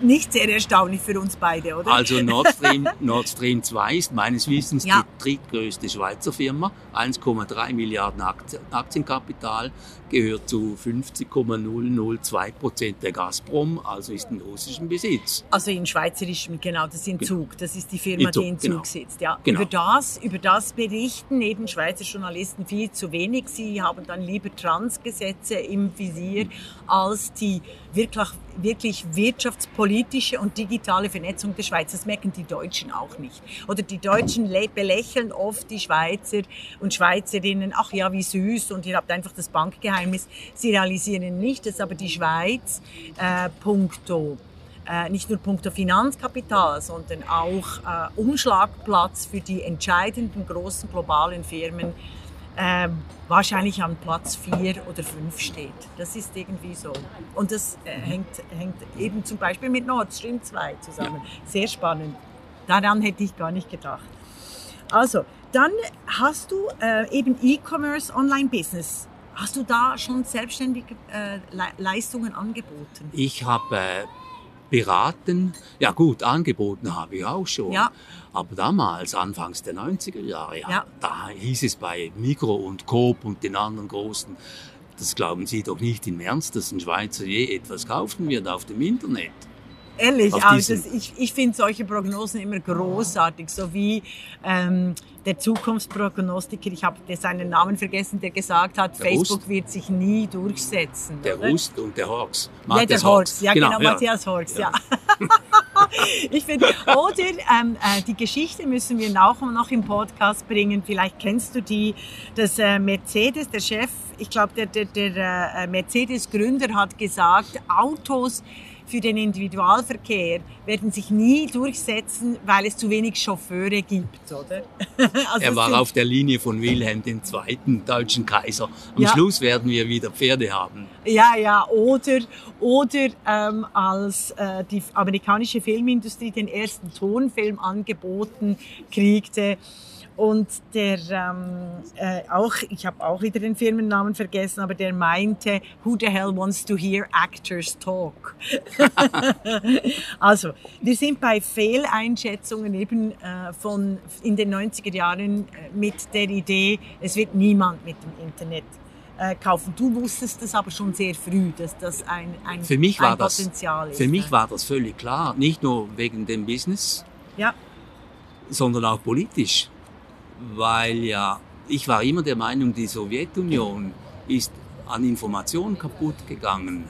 nicht sehr erstaunlich für uns beide, oder? Also Nord Stream, Nord Stream 2 ist meines Wissens ja. die drittgrößte Schweizer Firma. 1,3 Milliarden Aktienkapital, gehört zu 50,002 Prozent der Gazprom, also ist in russischem Besitz. Also in schweizerischem, genau, das ist in genau. Zug. Das ist die Firma, Zug, die in Zug genau. sitzt. Ja. Genau. Über, das, über das berichten eben Schweizer Journalisten viel zu wenig. Sie haben dann lieber Transgesetze im Visier als die wirklich, wirklich wirtschaftspolitische und digitale Vernetzung der Schweiz. Das merken die Deutschen auch nicht. Oder die Deutschen belächeln oft die Schweizer und Schweizerinnen, ach ja, wie süß und ihr habt einfach das Bankgeheimnis. Sie realisieren nicht, dass aber die Schweiz äh, punkto äh, nicht nur punkto Finanzkapital, sondern auch äh, Umschlagplatz für die entscheidenden großen globalen Firmen äh, wahrscheinlich an Platz vier oder fünf steht. Das ist irgendwie so. Und das äh, hängt, hängt eben zum Beispiel mit Nord Stream 2 zusammen. Sehr spannend. Daran hätte ich gar nicht gedacht. Also, dann hast du äh, eben E-Commerce, Online-Business. Hast du da schon selbstständige äh, Leistungen angeboten? Ich habe äh, beraten. Ja gut, angeboten habe ich auch schon. Ja. Aber damals, anfangs der 90er Jahre, ja, da hieß es bei Migro und Coop und den anderen großen, das glauben Sie doch nicht im Ernst, dass ein Schweizer je etwas kaufen wird auf dem Internet. Ehrlich, also das, ich, ich finde solche Prognosen immer großartig, so wie ähm, der Zukunftsprognostiker, ich habe seinen Namen vergessen, der gesagt hat, der Facebook Rust. wird sich nie durchsetzen. Der oder? Rust und der Horx. Ja, der Horx, ja genau, genau ja. Matthias Horx, ja. ja. ich finde, oder ähm, äh, die Geschichte müssen wir auch noch im Podcast bringen, vielleicht kennst du die, dass äh, Mercedes, der Chef, ich glaube, der, der, der äh, Mercedes-Gründer hat gesagt, Autos für den Individualverkehr werden sich nie durchsetzen, weil es zu wenig Chauffeure gibt, oder? also er war auf der Linie von Wilhelm II., deutschen Kaiser. Am ja. Schluss werden wir wieder Pferde haben. Ja, ja, oder, oder ähm, als äh, die amerikanische Filmindustrie den ersten Tonfilm angeboten kriegte, und der ähm, äh, auch, ich habe auch wieder den Firmennamen vergessen, aber der meinte, who the hell wants to hear actors talk? also, wir sind bei Fehleinschätzungen eben äh, von in den 90er Jahren äh, mit der Idee, es wird niemand mit dem Internet äh, kaufen. Du wusstest das aber schon sehr früh, dass das ein, ein, für mich ein war Potenzial das, ist. Für mich ne? war das völlig klar, nicht nur wegen dem Business, ja. sondern auch politisch weil ja, ich war immer der Meinung, die Sowjetunion ist an Informationen kaputt gegangen.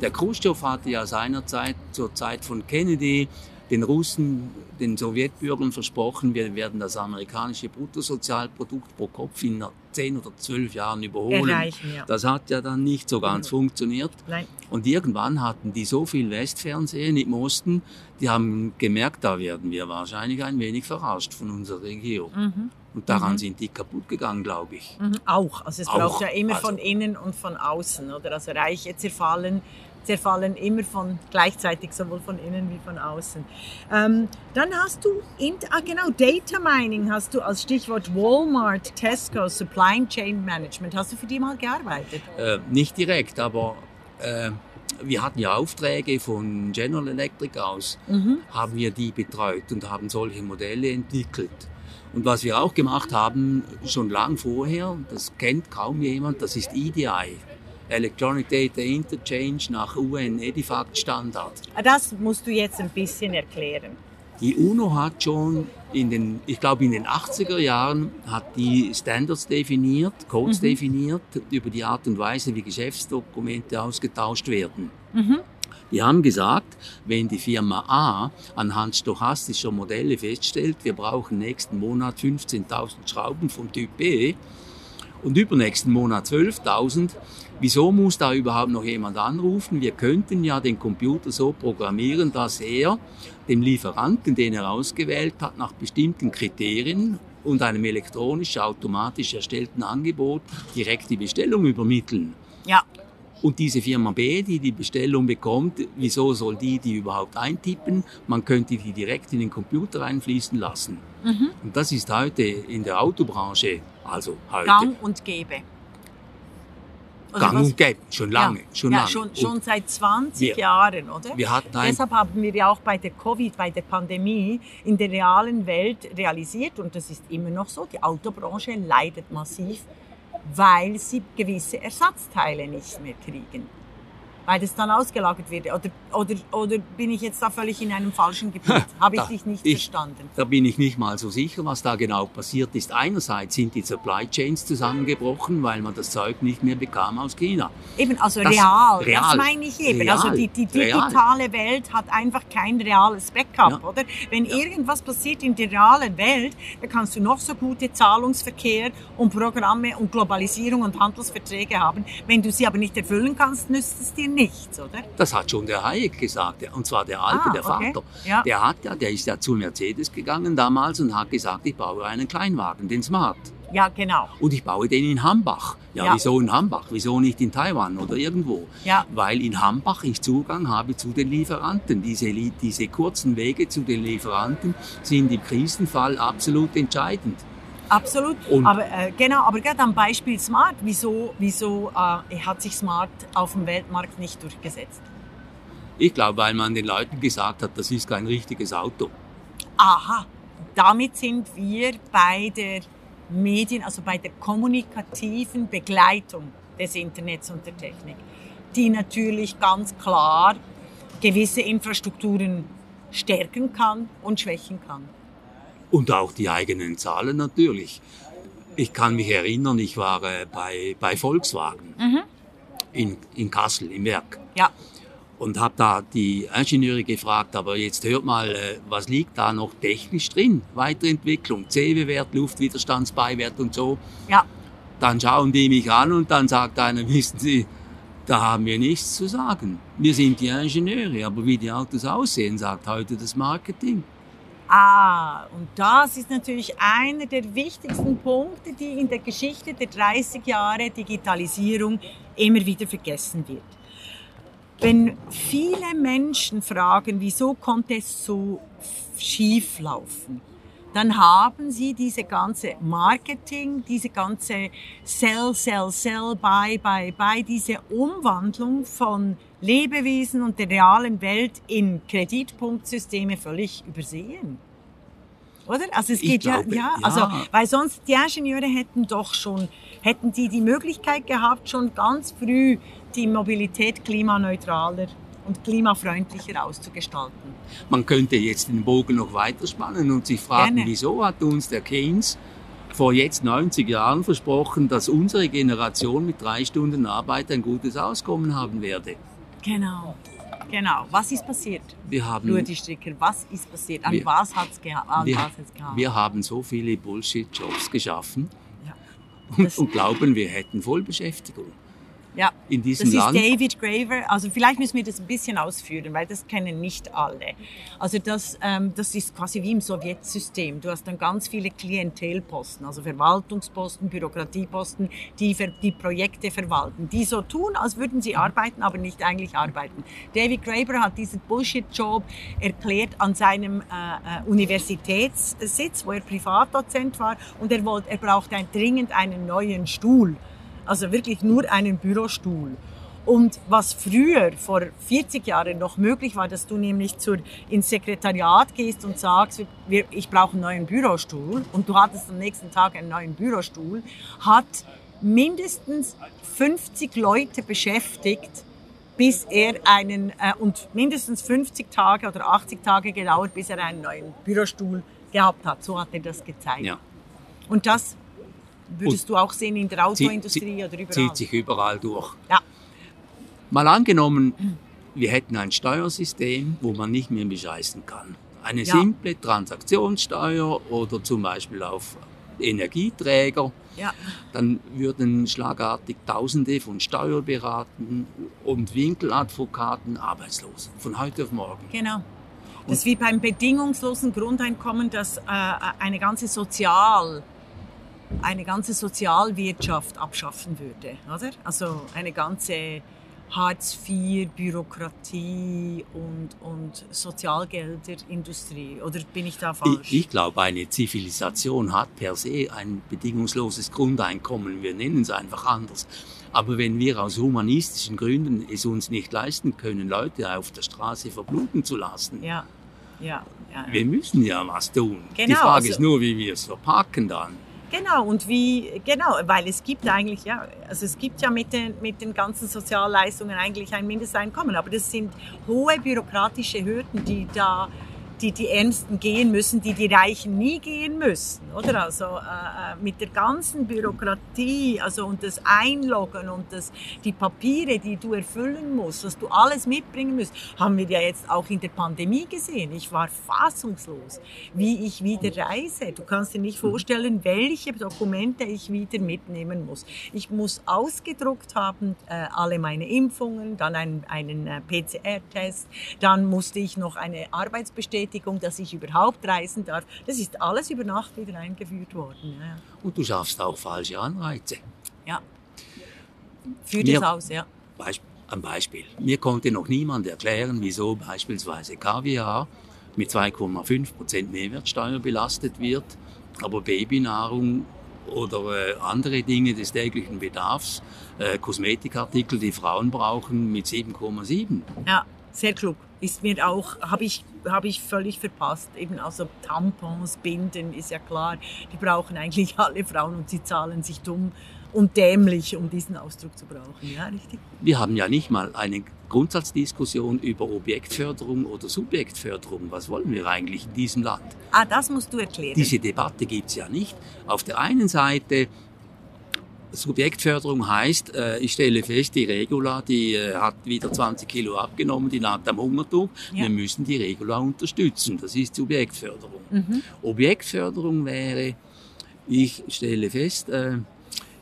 Der Khrushchev hatte ja seinerzeit, zur Zeit von Kennedy, den Russen, den Sowjetbürgern versprochen, wir werden das amerikanische Bruttosozialprodukt pro Kopf in zehn oder zwölf Jahren überholen. Erreichen, ja. Das hat ja dann nicht so ganz mhm. funktioniert. Nein. Und irgendwann hatten die so viel Westfernsehen im Osten, die haben gemerkt, da werden wir wahrscheinlich ein wenig verarscht von unserer Regierung. Mhm. Und daran mhm. sind die kaputt gegangen, glaube ich. Mhm. Auch. Also es Auch. braucht ja immer also. von innen und von außen. Oder? Also Reiche zerfallen, zerfallen immer von gleichzeitig, sowohl von innen wie von außen. Ähm, dann hast du, in, ah, genau, Data Mining hast du als Stichwort Walmart, Tesco, Supply Chain Management. Hast du für die mal gearbeitet? Äh, nicht direkt, aber... Äh, wir hatten ja Aufträge von General Electric aus, mhm. haben wir die betreut und haben solche Modelle entwickelt. Und was wir auch gemacht haben, schon lang vorher, das kennt kaum jemand, das ist EDI. Electronic Data Interchange nach UN-EDIFACT-Standard. Das musst du jetzt ein bisschen erklären. Die UNO hat schon in den, ich glaube in den 80er Jahren, hat die Standards definiert, Codes mhm. definiert über die Art und Weise, wie Geschäftsdokumente ausgetauscht werden. Mhm. Die haben gesagt, wenn die Firma A anhand stochastischer Modelle feststellt, wir brauchen nächsten Monat 15.000 Schrauben vom Typ B und übernächsten Monat 12.000, wieso muss da überhaupt noch jemand anrufen? Wir könnten ja den Computer so programmieren, dass er dem Lieferanten, den er ausgewählt hat, nach bestimmten Kriterien und einem elektronisch automatisch erstellten Angebot direkt die Bestellung übermitteln. Ja. Und diese Firma B, die die Bestellung bekommt, wieso soll die die überhaupt eintippen? Man könnte die direkt in den Computer einfließen lassen. Mhm. Und das ist heute in der Autobranche, also heute. Gang und Gäbe. Also Gang und Gäbe, schon lange. Ja, schon, ja, lange. schon, schon seit 20 wir, Jahren, oder? Wir hatten Deshalb haben wir ja auch bei der Covid, bei der Pandemie in der realen Welt realisiert, und das ist immer noch so, die Autobranche leidet massiv, weil sie gewisse Ersatzteile nicht mehr kriegen weil das dann ausgelagert wird. Oder, oder, oder bin ich jetzt da völlig in einem falschen Gebiet? Habe ich dich nicht ich, verstanden? Da bin ich nicht mal so sicher, was da genau passiert ist. Einerseits sind die Supply Chains zusammengebrochen, weil man das Zeug nicht mehr bekam aus China. Eben, also das, real, real, das meine ich eben. Also real, also die, die digitale real. Welt hat einfach kein reales Backup, ja. oder? Wenn ja. irgendwas passiert in der realen Welt, dann kannst du noch so gute Zahlungsverkehr und Programme und Globalisierung und Handelsverträge haben. Wenn du sie aber nicht erfüllen kannst, nützt es dir nichts, oder? Das hat schon der Hayek gesagt, und zwar der Alte, ah, der okay. Vater. Ja. Der hat ja, der ist ja zu Mercedes gegangen damals und hat gesagt, ich baue einen Kleinwagen, den Smart. Ja, genau. Und ich baue den in Hambach. Ja, ja, wieso in Hambach? Wieso nicht in Taiwan oder irgendwo? Ja. Weil in Hambach ich Zugang habe zu den Lieferanten. Diese, diese kurzen Wege zu den Lieferanten sind im Krisenfall absolut entscheidend. Absolut. Und aber äh, genau, aber gerade am Beispiel Smart, wieso, wieso äh, hat sich Smart auf dem Weltmarkt nicht durchgesetzt? Ich glaube, weil man den Leuten gesagt hat, das ist kein richtiges Auto. Aha, damit sind wir bei der Medien, also bei der kommunikativen Begleitung des Internets und der Technik, die natürlich ganz klar gewisse Infrastrukturen stärken kann und schwächen kann. Und auch die eigenen Zahlen natürlich. Ich kann mich erinnern, ich war äh, bei, bei Volkswagen mhm. in, in Kassel im Werk. Ja. Und habe da die Ingenieure gefragt, aber jetzt hört mal, äh, was liegt da noch technisch drin? Weiterentwicklung, CW-Wert, Luftwiderstandsbeiwert und so. Ja. Dann schauen die mich an und dann sagt einer, wissen Sie, da haben wir nichts zu sagen. Wir sind die Ingenieure, aber wie die Autos aussehen, sagt heute das Marketing. Ah, und das ist natürlich einer der wichtigsten Punkte, die in der Geschichte der 30 Jahre Digitalisierung immer wieder vergessen wird. Wenn viele Menschen fragen, wieso konnte es so schief laufen, dann haben sie diese ganze Marketing, diese ganze Sell, Sell, Sell, Buy, Buy, Buy, diese Umwandlung von Lebewesen und der realen Welt in Kreditpunktsysteme völlig übersehen. Oder? Also es geht ja, ja, ja, also, weil sonst die Ingenieure hätten doch schon, hätten die die Möglichkeit gehabt, schon ganz früh die Mobilität klimaneutraler und klimafreundlicher auszugestalten. Man könnte jetzt den Bogen noch weiterspannen und sich fragen, Gerne. wieso hat uns der Keynes vor jetzt 90 Jahren versprochen, dass unsere Generation mit drei Stunden Arbeit ein gutes Auskommen haben werde. Genau. Genau. Was ist passiert? Wir haben, Rudi Stricker, was ist passiert? An wir, was hat es geha wir, gehabt? Wir haben so viele Bullshit-Jobs geschaffen ja. und, und glauben, wir hätten Vollbeschäftigung. Ja, in diesem das ist Land. David Graver. Also vielleicht müssen wir das ein bisschen ausführen, weil das kennen nicht alle. Also das, ähm, das ist quasi wie im Sowjetsystem. Du hast dann ganz viele Klientelposten, also Verwaltungsposten, Bürokratieposten, die für die Projekte verwalten, die so tun, als würden sie arbeiten, aber nicht eigentlich arbeiten. David Graver hat diesen Bullshit-Job erklärt an seinem äh, äh, Universitätssitz, wo er Privatdozent war, und er wollte, er brauchte ein, dringend einen neuen Stuhl. Also wirklich nur einen Bürostuhl. Und was früher, vor 40 Jahren noch möglich war, dass du nämlich zur, ins Sekretariat gehst und sagst, wir, ich brauche einen neuen Bürostuhl und du hattest am nächsten Tag einen neuen Bürostuhl, hat mindestens 50 Leute beschäftigt, bis er einen, äh, und mindestens 50 Tage oder 80 Tage gedauert, bis er einen neuen Bürostuhl gehabt hat. So hat er das gezeigt. Ja. Und das würdest und du auch sehen in der Autoindustrie oder überall? Zieht sich überall durch. Ja. Mal angenommen, wir hätten ein Steuersystem, wo man nicht mehr bescheißen kann. Eine ja. simple Transaktionssteuer oder zum Beispiel auf Energieträger. Ja. Dann würden schlagartig Tausende von Steuerberatern und Winkeladvokaten arbeitslos. Von heute auf morgen. Genau. Das ist wie beim bedingungslosen Grundeinkommen, das äh, eine ganze Sozial, eine ganze Sozialwirtschaft abschaffen würde, oder? Also eine ganze Hartz IV, Bürokratie und, und Sozialgelderindustrie. Oder bin ich da falsch? Ich, ich glaube, eine Zivilisation hat per se ein bedingungsloses Grundeinkommen. Wir nennen es einfach anders. Aber wenn wir aus humanistischen Gründen es uns nicht leisten können, Leute auf der Straße verbluten zu lassen, ja. Ja, ja, wir müssen ja was tun. Genau, Die Frage also, ist nur, wie wir es verpacken dann. Genau, und wie, genau, weil es gibt eigentlich, ja, also es gibt ja mit den, mit den ganzen Sozialleistungen eigentlich ein Mindesteinkommen, aber das sind hohe bürokratische Hürden, die da die die Ärmsten gehen müssen, die die Reichen nie gehen müssen, oder? Also äh, äh, mit der ganzen Bürokratie, also und das Einloggen und das, die Papiere, die du erfüllen musst, was du alles mitbringen musst, haben wir ja jetzt auch in der Pandemie gesehen. Ich war fassungslos, wie ich wieder reise. Du kannst dir nicht mhm. vorstellen, welche Dokumente ich wieder mitnehmen muss. Ich muss ausgedruckt haben, äh, alle meine Impfungen, dann einen, einen äh, PCR-Test, dann musste ich noch eine Arbeitsbestätigung Bestätigung, dass ich überhaupt reisen darf. Das ist alles über Nacht wieder eingeführt worden. Ja. Und du schaffst auch falsche Anreize. Ja. Für das aus, ja. Beisp ein Beispiel. Mir konnte noch niemand erklären, wieso beispielsweise Kaviar mit 2,5% Mehrwertsteuer belastet wird, aber Babynahrung oder äh, andere Dinge des täglichen Bedarfs, äh, Kosmetikartikel, die Frauen brauchen, mit 7,7. Ja, sehr klug ist mir auch, habe ich, hab ich völlig verpasst. Eben also Tampons, Binden, ist ja klar, die brauchen eigentlich alle Frauen und sie zahlen sich dumm und dämlich, um diesen Ausdruck zu brauchen. Ja, richtig. Wir haben ja nicht mal eine Grundsatzdiskussion über Objektförderung oder Subjektförderung. Was wollen wir eigentlich in diesem Land? Ah, das musst du erklären. Diese Debatte gibt's ja nicht. Auf der einen Seite Subjektförderung heißt, äh, ich stelle fest, die Regula, die äh, hat wieder 20 Kilo abgenommen, die lag am Hungertuch. Ja. Wir müssen die Regula unterstützen. Das ist Subjektförderung. Mhm. Objektförderung wäre, ich stelle fest, äh,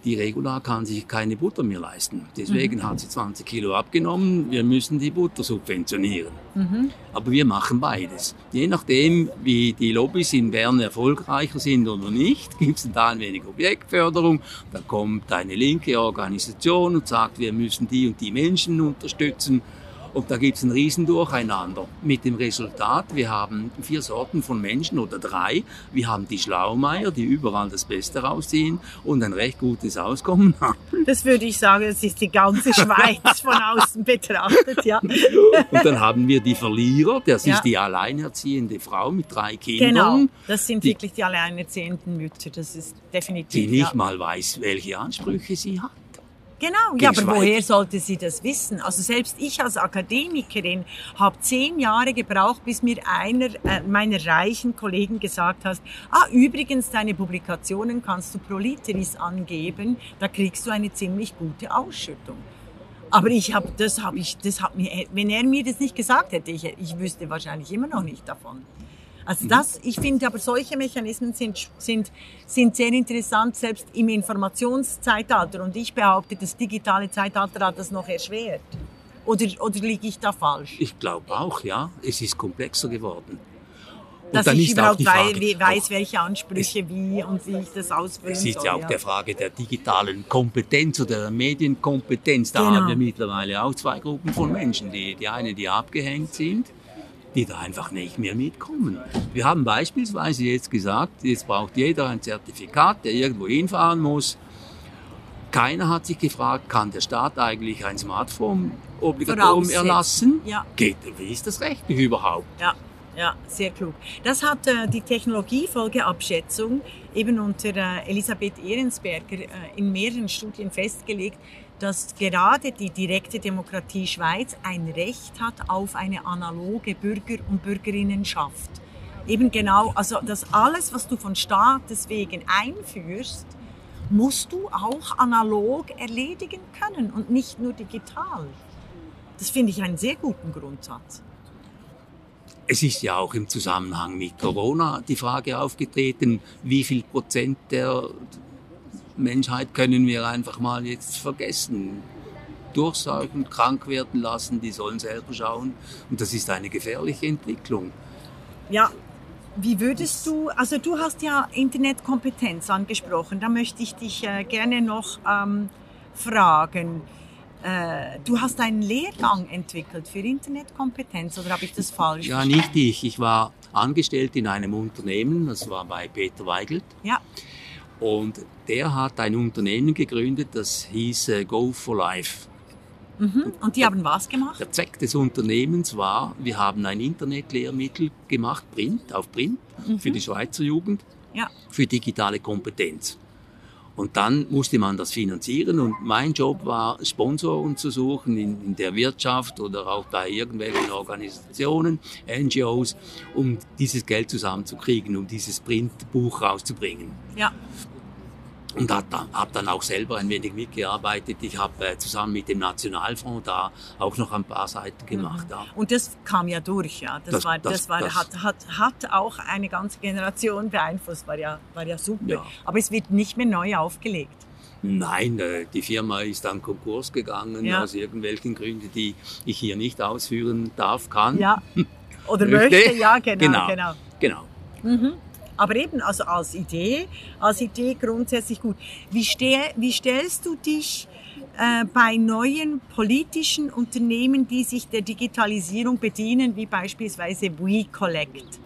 die Regula kann sich keine Butter mehr leisten. Deswegen mhm. hat sie 20 Kilo abgenommen. Wir müssen die Butter subventionieren. Mhm. Aber wir machen beides. Je nachdem, wie die Lobbys in Bern erfolgreicher sind oder nicht, gibt es da ein wenig Objektförderung. Da kommt eine linke Organisation und sagt, wir müssen die und die Menschen unterstützen. Und da gibt es ein Riesendurcheinander. Mit dem Resultat, wir haben vier Sorten von Menschen oder drei. Wir haben die Schlaumeier, die überall das Beste rausziehen und ein recht gutes Auskommen haben. Das würde ich sagen, das ist die ganze Schweiz von außen betrachtet, ja. Und dann haben wir die Verlierer, das ja. ist die alleinerziehende Frau mit drei Kindern. Genau, das sind die, wirklich die alleinerziehenden Mütter, das ist definitiv. Die nicht ja. mal weiß, welche Ansprüche sie hat. Genau, ja, aber woher sollte sie das wissen? Also selbst ich als Akademikerin habe zehn Jahre gebraucht, bis mir einer äh, meiner reichen Kollegen gesagt hat, ah, übrigens, deine Publikationen kannst du pro Literis angeben, da kriegst du eine ziemlich gute Ausschüttung. Aber ich habe, das habe ich, das hat mir, wenn er mir das nicht gesagt hätte, ich, ich wüsste wahrscheinlich immer noch nicht davon. Also das, ich finde aber solche Mechanismen sind, sind, sind sehr interessant, selbst im Informationszeitalter. Und ich behaupte, das digitale Zeitalter hat das noch erschwert. Oder, oder liege ich da falsch? Ich glaube auch, ja. Es ist komplexer geworden. Und Dass ich überhaupt Frage, weiß, welche Ansprüche wie und wie ich das ausfüllen. Es ist ja auch ja. der Frage der digitalen Kompetenz oder der Medienkompetenz. Da genau. haben wir mittlerweile auch zwei Gruppen von Menschen. Die, die eine, die abgehängt sind die da einfach nicht mehr mitkommen. Wir haben beispielsweise jetzt gesagt, jetzt braucht jeder ein Zertifikat, der irgendwo hinfahren muss. keiner hat sich gefragt, kann der Staat eigentlich ein Smartphone-Obligatorium erlassen? Ja. Geht, wie ist das rechtlich überhaupt? Ja. Ja, sehr klug. Das hat äh, die Technologiefolgeabschätzung eben unter äh, Elisabeth Ehrensberger äh, in mehreren Studien festgelegt, dass gerade die direkte Demokratie Schweiz ein Recht hat auf eine analoge Bürger- und Bürgerinnenschaft. Eben genau, also dass alles, was du von Staates wegen einführst, musst du auch analog erledigen können und nicht nur digital. Das finde ich einen sehr guten Grundsatz. Es ist ja auch im Zusammenhang mit Corona die Frage aufgetreten, wie viel Prozent der Menschheit können wir einfach mal jetzt vergessen. Durchsaugen, krank werden lassen, die sollen selber schauen. Und das ist eine gefährliche Entwicklung. Ja, wie würdest du, also du hast ja Internetkompetenz angesprochen, da möchte ich dich äh, gerne noch ähm, fragen. Äh, du hast einen Lehrgang entwickelt für Internetkompetenz oder habe ich das falsch Ja, nicht ich. Ich war angestellt in einem Unternehmen, das war bei Peter Weigelt. Ja. Und der hat ein Unternehmen gegründet, das hieß äh, Go for Life. Mhm. Und die haben was gemacht? Der Zweck des Unternehmens war, wir haben ein Internetlehrmittel gemacht, Print, auf Print, mhm. für die Schweizer Jugend, ja. für digitale Kompetenz. Und dann musste man das finanzieren und mein Job war, Sponsoren zu suchen in, in, der Wirtschaft oder auch bei irgendwelchen Organisationen, NGOs, um dieses Geld zusammenzukriegen, um dieses Printbuch rauszubringen. Ja und habe hab dann auch selber ein wenig mitgearbeitet. Ich habe äh, zusammen mit dem Nationalfonds da auch noch ein paar Seiten gemacht. Mhm. Ja. Und das kam ja durch, ja. Das, das war, das, das war, das, hat, hat, hat auch eine ganze Generation beeinflusst, war ja, war ja super. Ja. Aber es wird nicht mehr neu aufgelegt. Nein, äh, die Firma ist dann Konkurs gegangen ja. aus irgendwelchen Gründen, die ich hier nicht ausführen darf, kann. Ja. Oder möchte, ja, genau, genau. genau. genau. Mhm. Aber eben, also als Idee, als Idee grundsätzlich gut. Wie, steh, wie stellst du dich äh, bei neuen politischen Unternehmen, die sich der Digitalisierung bedienen, wie beispielsweise WeCollect?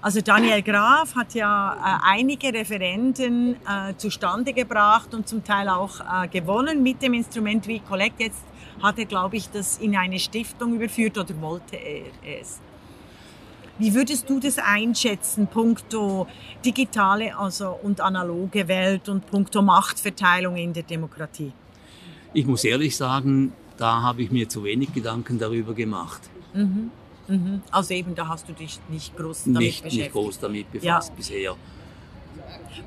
Also Daniel Graf hat ja äh, einige Referenten äh, zustande gebracht und zum Teil auch äh, gewonnen mit dem Instrument WeCollect. Jetzt hat er, glaube ich, das in eine Stiftung überführt oder wollte er es. Wie würdest du das einschätzen, punkto digitale also und analoge Welt und punkto Machtverteilung in der Demokratie? Ich muss ehrlich sagen, da habe ich mir zu wenig Gedanken darüber gemacht. Mhm. Mhm. Also eben, da hast du dich nicht groß damit nicht, beschäftigt. Nicht groß damit befasst ja. bisher.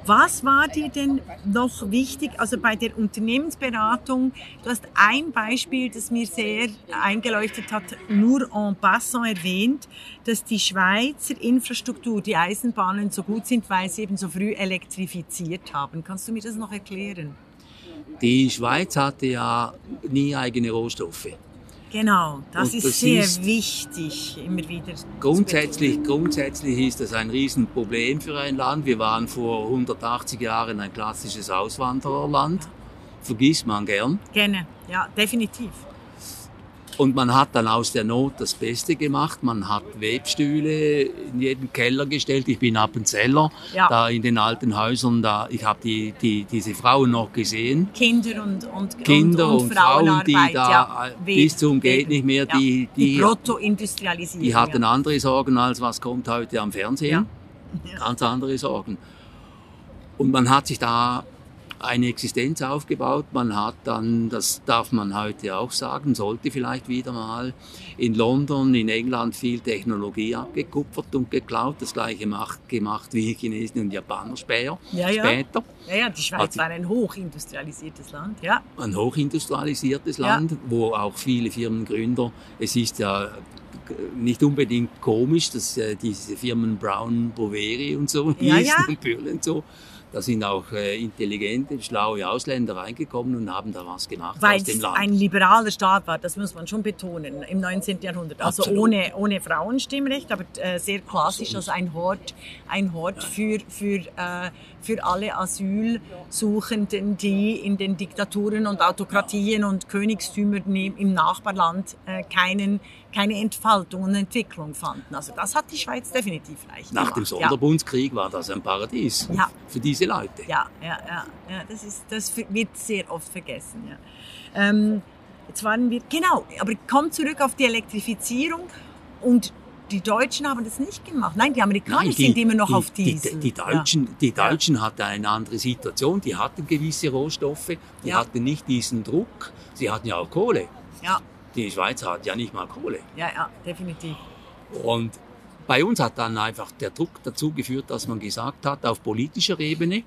Was war dir denn noch wichtig, also bei der Unternehmensberatung? Du hast ein Beispiel, das mir sehr eingeleuchtet hat, nur en passant erwähnt, dass die Schweizer Infrastruktur, die Eisenbahnen so gut sind, weil sie eben so früh elektrifiziert haben. Kannst du mir das noch erklären? Die Schweiz hatte ja nie eigene Rohstoffe. Genau, das, ist das sehr ist wichtig, immer wieder. Grundsätzlich, grundsätzlich ist das ein Riesenproblem für ein Land. Wir waren vor 180 Jahren ein klassisches Auswandererland. Vergisst man gern. Gerne, ja, definitiv. Und man hat dann aus der Not das Beste gemacht. Man hat Webstühle in jeden Keller gestellt. Ich bin Appenzeller, ja. da in den alten Häusern. Da, ich habe die, die, diese Frauen noch gesehen. Kinder und, und, Kinder und, und, und Frauen, die da ja, bis zum geht nicht mehr. Die, die, die Proto-Industrialisierung. Die hatten andere Sorgen als was kommt heute am Fernsehen. Ganz andere Sorgen. Und man hat sich da eine Existenz aufgebaut. Man hat dann, das darf man heute auch sagen, sollte vielleicht wieder mal in London, in England viel Technologie abgekupfert und geklaut. Das gleiche macht, gemacht wie Chinesen und Japaner später. Ja, ja. später. Ja, ja, die Schweiz war ein hochindustrialisiertes Land, ja. Ein hochindustrialisiertes Land, ja. wo auch viele Firmengründer, es ist ja nicht unbedingt komisch, dass äh, diese Firmen Brown Boveri und so ja, hießen ja. und Böhl und so, da sind auch äh, intelligente, schlaue Ausländer reingekommen und haben da was gemacht Weil aus dem Land. Ein liberaler Staat war, das muss man schon betonen, im 19. Jahrhundert. Also ohne, ohne Frauenstimmrecht, aber äh, sehr klassisch als ein Hort, ein Hort für, für, äh, für alle Asylsuchenden, die in den Diktaturen und Autokratien und Königstümern im Nachbarland äh, keinen keine Entfaltung und Entwicklung fanden. Also das hat die Schweiz definitiv leicht Nach gemacht. dem Sonderbundskrieg ja. war das ein Paradies ja. für diese Leute. Ja, ja, ja, ja das, ist, das wird sehr oft vergessen. Ja. Ähm, jetzt waren wir, genau, aber kommt zurück auf die Elektrifizierung und die Deutschen haben das nicht gemacht. Nein, die Amerikaner Nein, die, sind immer noch die, auf Diesel. Die, die Deutschen, ja. die Deutschen hatten eine andere Situation. Die hatten gewisse Rohstoffe, die ja. hatten nicht diesen Druck. Sie hatten ja auch Kohle. Ja. Die Schweiz hat ja nicht mal Kohle. Ja, ja, definitiv. Und bei uns hat dann einfach der Druck dazu geführt, dass man gesagt hat, auf politischer Ebene,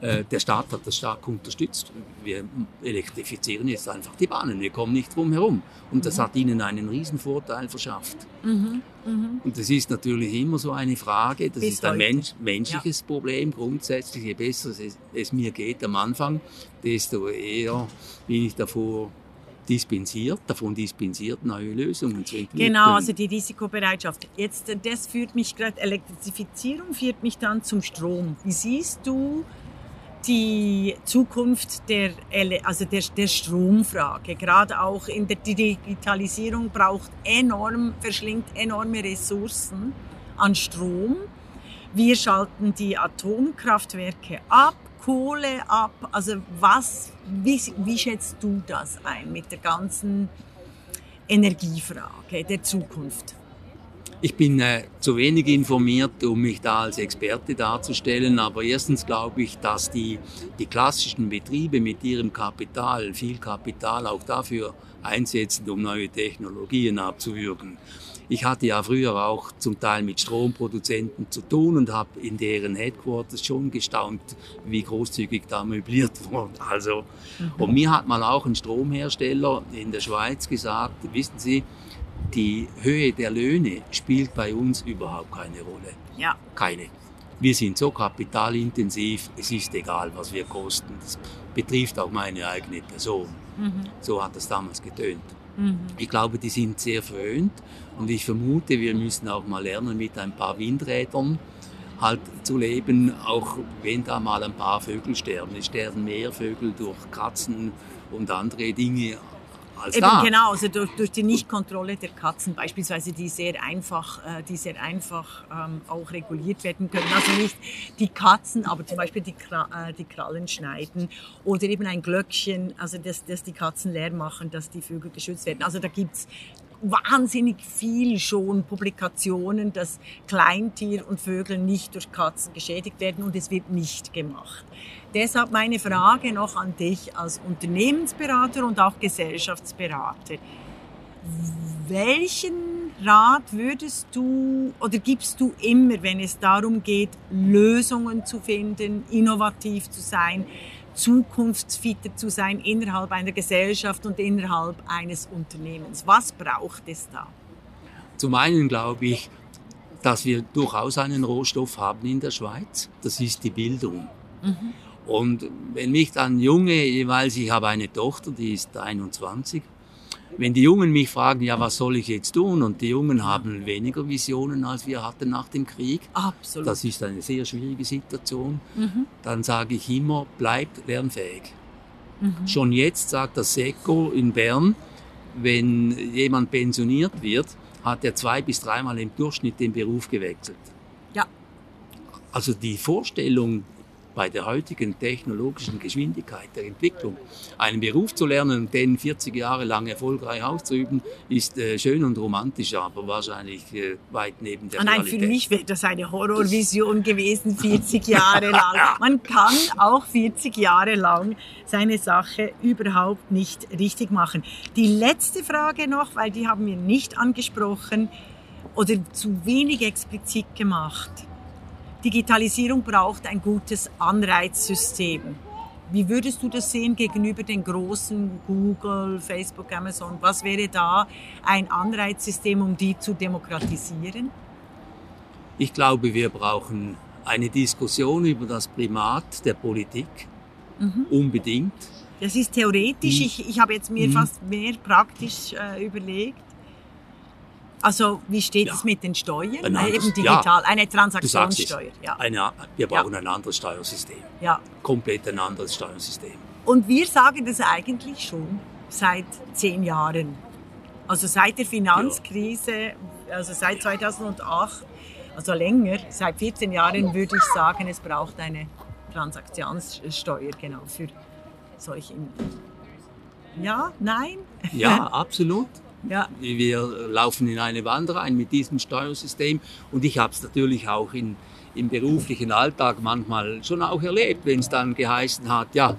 äh, der Staat hat das stark unterstützt. Wir elektrifizieren jetzt einfach die Bahnen. Wir kommen nicht drum herum. Und das mhm. hat ihnen einen riesen Vorteil verschafft. Mhm. Mhm. Und das ist natürlich immer so eine Frage. Das Bis ist ein Mensch, menschliches ja. Problem grundsätzlich. Je besser es, es, mir geht am Anfang, desto eher bin ich davor dispensiert, davon dispensiert, neue Lösungen zu entwickeln. Genau, also die Risikobereitschaft. Jetzt, das führt mich gerade, Elektrifizierung führt mich dann zum Strom. Wie siehst du die Zukunft der, also der, der Stromfrage. Gerade auch in der Digitalisierung braucht enorm, verschlingt enorme Ressourcen an Strom. Wir schalten die Atomkraftwerke ab, Kohle ab. Also was, wie, wie schätzt du das ein mit der ganzen Energiefrage der Zukunft? Ich bin äh, zu wenig informiert, um mich da als Experte darzustellen, aber erstens glaube ich, dass die, die klassischen Betriebe mit ihrem Kapital, viel Kapital auch dafür einsetzen, um neue Technologien abzuwürgen. Ich hatte ja früher auch zum Teil mit Stromproduzenten zu tun und habe in deren Headquarters schon gestaunt, wie großzügig da möbliert wurde. Also, mhm. und mir hat mal auch ein Stromhersteller in der Schweiz gesagt, wissen Sie, die Höhe der Löhne spielt bei uns überhaupt keine Rolle. Ja. Keine. Wir sind so kapitalintensiv, es ist egal, was wir kosten. Das betrifft auch meine eigene Person. Mhm. So hat es damals getönt. Mhm. Ich glaube, die sind sehr verwöhnt und ich vermute, wir müssen auch mal lernen, mit ein paar Windrädern halt zu leben, auch wenn da mal ein paar Vögel sterben. Es sterben mehr Vögel durch Katzen und andere Dinge als Eben, da. Genau, also durch, durch die Nichtkontrolle der Katzen beispielsweise, die sehr einfach, äh, die sehr einfach ähm, auch reguliert werden können. Also nicht die Katzen, aber zum Beispiel die, äh, die Krallen schneiden oder eben ein Glöckchen, also dass, dass die Katzen leer machen, dass die Vögel geschützt werden. Also da gibt's wahnsinnig viel schon Publikationen, dass Kleintier und Vögel nicht durch Katzen geschädigt werden und es wird nicht gemacht. Deshalb meine Frage noch an dich als Unternehmensberater und auch Gesellschaftsberater. Welchen Rat würdest du oder gibst du immer, wenn es darum geht, Lösungen zu finden, innovativ zu sein, zukunftsfitter zu sein innerhalb einer Gesellschaft und innerhalb eines Unternehmens? Was braucht es da? Zum einen glaube ich, dass wir durchaus einen Rohstoff haben in der Schweiz. Das ist die Bildung. Mhm. Und wenn mich dann Junge, jeweils ich habe eine Tochter, die ist 21, wenn die Jungen mich fragen, ja, was soll ich jetzt tun? Und die Jungen haben weniger Visionen, als wir hatten nach dem Krieg. Absolut. Das ist eine sehr schwierige Situation. Mhm. Dann sage ich immer, bleibt lernfähig. Mhm. Schon jetzt sagt das SECO in Bern, wenn jemand pensioniert wird, hat er zwei bis dreimal im Durchschnitt den Beruf gewechselt. Ja. Also die Vorstellung, bei der heutigen technologischen Geschwindigkeit der Entwicklung einen Beruf zu lernen und den 40 Jahre lang erfolgreich auszuüben, ist äh, schön und romantisch, aber wahrscheinlich äh, weit neben der oh nein, Realität. Für mich wäre das eine Horrorvision gewesen, 40 Jahre lang. Man kann auch 40 Jahre lang seine Sache überhaupt nicht richtig machen. Die letzte Frage noch, weil die haben wir nicht angesprochen oder zu wenig explizit gemacht. Digitalisierung braucht ein gutes Anreizsystem. Wie würdest du das sehen gegenüber den großen Google, Facebook, Amazon? Was wäre da ein Anreizsystem, um die zu demokratisieren? Ich glaube, wir brauchen eine Diskussion über das Primat der Politik. Mhm. Unbedingt. Das ist theoretisch. Ich, ich habe jetzt mir mhm. fast mehr praktisch äh, überlegt. Also wie steht ja. es mit den Steuern? Ein anderes, Eben digital, ja, eine Transaktionssteuer. Ja. Eine, wir brauchen ein anderes Steuersystem. Ja. Komplett ein anderes Steuersystem. Und wir sagen das eigentlich schon seit zehn Jahren. Also seit der Finanzkrise, also seit 2008, also länger, seit 14 Jahren würde ich sagen, es braucht eine Transaktionssteuer, genau, für solche. Ja, nein? Ja, absolut. Ja. Wir laufen in eine Wand rein mit diesem Steuersystem und ich habe es natürlich auch in, im beruflichen Alltag manchmal schon auch erlebt, wenn es dann geheißen hat, ja,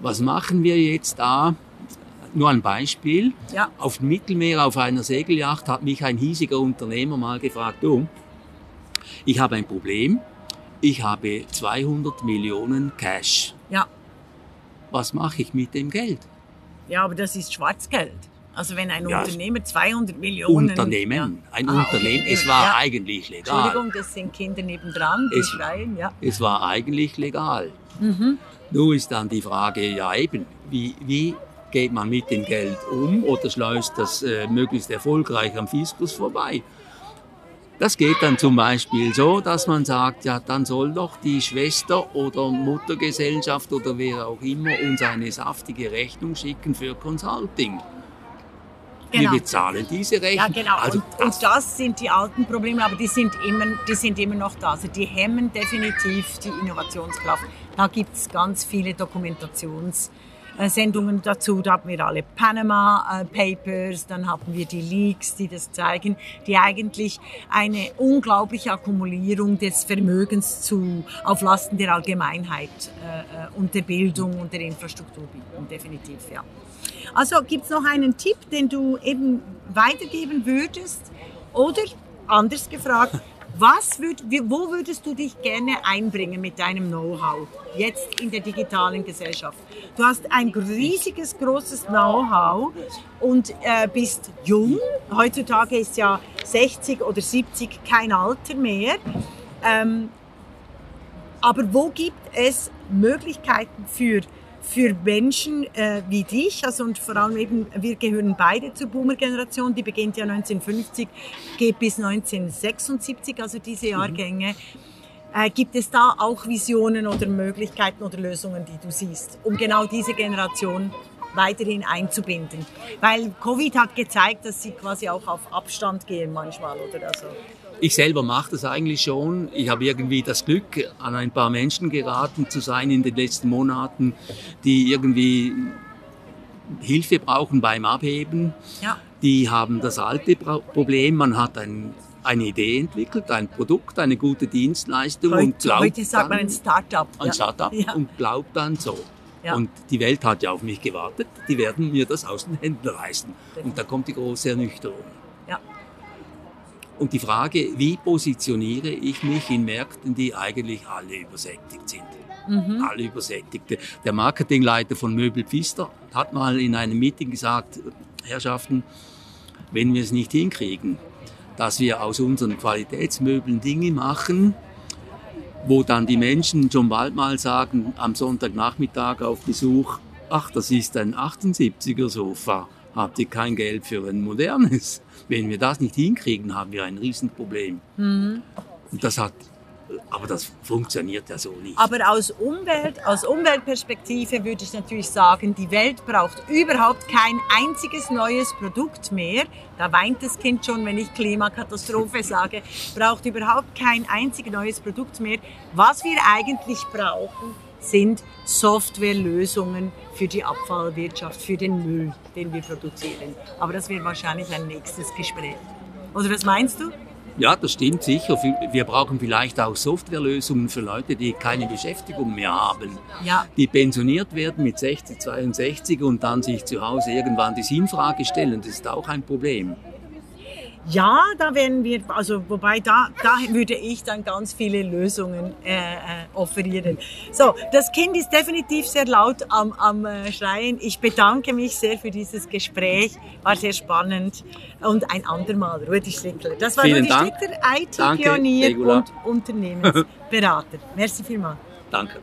was machen wir jetzt da? Nur ein Beispiel. Ja. Auf dem Mittelmeer auf einer Segelyacht hat mich ein hiesiger Unternehmer mal gefragt, du, ich habe ein Problem, ich habe 200 Millionen Cash. Ja. Was mache ich mit dem Geld? Ja, aber das ist Schwarzgeld. Also wenn ein ja, Unternehmer 200 Millionen... Unternehmen, ja. ein ah, Unternehmen. Okay. Es war ja. eigentlich legal. Entschuldigung, das sind Kinder nebendran, die es, schreien. Ja. Es war eigentlich legal. Mhm. Nur ist dann die Frage, ja eben, wie, wie geht man mit dem Geld um oder schleust das äh, möglichst erfolgreich am Fiskus vorbei? Das geht dann zum Beispiel so, dass man sagt, ja, dann soll doch die Schwester oder Muttergesellschaft oder wer auch immer uns eine saftige Rechnung schicken für Consulting. Genau. Wir bezahlen diese Rechnung. Ja, genau. Also und, das, und, das sind die alten Probleme, aber die sind immer, die sind immer noch da. Also die hemmen definitiv die Innovationskraft. Da gibt es ganz viele Dokumentations- Sendungen dazu. Da hatten wir alle Panama äh, Papers, dann hatten wir die Leaks, die das zeigen, die eigentlich eine unglaubliche Akkumulierung des Vermögens zu, auf Lasten der Allgemeinheit äh, äh, und der Bildung und der Infrastruktur bieten, definitiv, ja. Also gibt es noch einen Tipp, den du eben weitergeben würdest? Oder anders gefragt, was würd, wo würdest du dich gerne einbringen mit deinem Know-how jetzt in der digitalen Gesellschaft? Du hast ein riesiges, großes Know-how und äh, bist jung. Heutzutage ist ja 60 oder 70 kein Alter mehr. Ähm, aber wo gibt es Möglichkeiten für für Menschen äh, wie dich, also und vor allem eben, wir gehören beide zur Boomer-Generation, die beginnt ja 1950, geht bis 1976, also diese Jahrgänge. Äh, gibt es da auch Visionen oder Möglichkeiten oder Lösungen, die du siehst, um genau diese Generation weiterhin einzubinden? Weil Covid hat gezeigt, dass sie quasi auch auf Abstand gehen manchmal, oder also. Ich selber mache das eigentlich schon. Ich habe irgendwie das Glück, an ein paar Menschen geraten zu sein in den letzten Monaten, die irgendwie Hilfe brauchen beim Abheben. Ja. Die haben das alte Problem, man hat ein, eine Idee entwickelt, ein Produkt, eine gute Dienstleistung heute, und glaubt heute sagt man ein Startup. Ein ja. Startup ja. und glaubt dann so. Ja. Und die Welt hat ja auf mich gewartet, die werden mir das aus den Händen reißen. Und da kommt die große Ernüchterung. Und die Frage, wie positioniere ich mich in Märkten, die eigentlich alle übersättigt sind? Mhm. Alle übersättigt. Der Marketingleiter von Möbel Pfister hat mal in einem Meeting gesagt, Herrschaften, wenn wir es nicht hinkriegen, dass wir aus unseren Qualitätsmöbeln Dinge machen, wo dann die Menschen schon bald mal sagen, am Sonntagnachmittag auf Besuch, ach, das ist ein 78er Sofa habt ihr kein Geld für ein modernes. Wenn wir das nicht hinkriegen, haben wir ein Riesenproblem. Mhm. Und das hat aber das funktioniert ja so nicht. Aber aus, Umwelt, aus Umweltperspektive würde ich natürlich sagen, die Welt braucht überhaupt kein einziges neues Produkt mehr. Da weint das Kind schon, wenn ich Klimakatastrophe sage. Braucht überhaupt kein einziges neues Produkt mehr. Was wir eigentlich brauchen, sind Softwarelösungen für die Abfallwirtschaft, für den Müll, den wir produzieren. Aber das wird wahrscheinlich ein nächstes Gespräch. Oder was meinst du? Ja, das stimmt sicher. Wir brauchen vielleicht auch Softwarelösungen für Leute, die keine Beschäftigung mehr haben. Ja. Die pensioniert werden mit 60, 62 und dann sich zu Hause irgendwann die Sinnfrage stellen. Das ist auch ein Problem. Ja, da werden wir, also wobei da, da würde ich dann ganz viele Lösungen äh, äh, offerieren. So, das Kind ist definitiv sehr laut am, am äh, Schreien. Ich bedanke mich sehr für dieses Gespräch, war sehr spannend. Und ein andermal, Rudi Schlickler. Das war Vielen Rudi Dank. Schlickler, IT-Pionier und Unternehmensberater. Merci vielmals. Danke.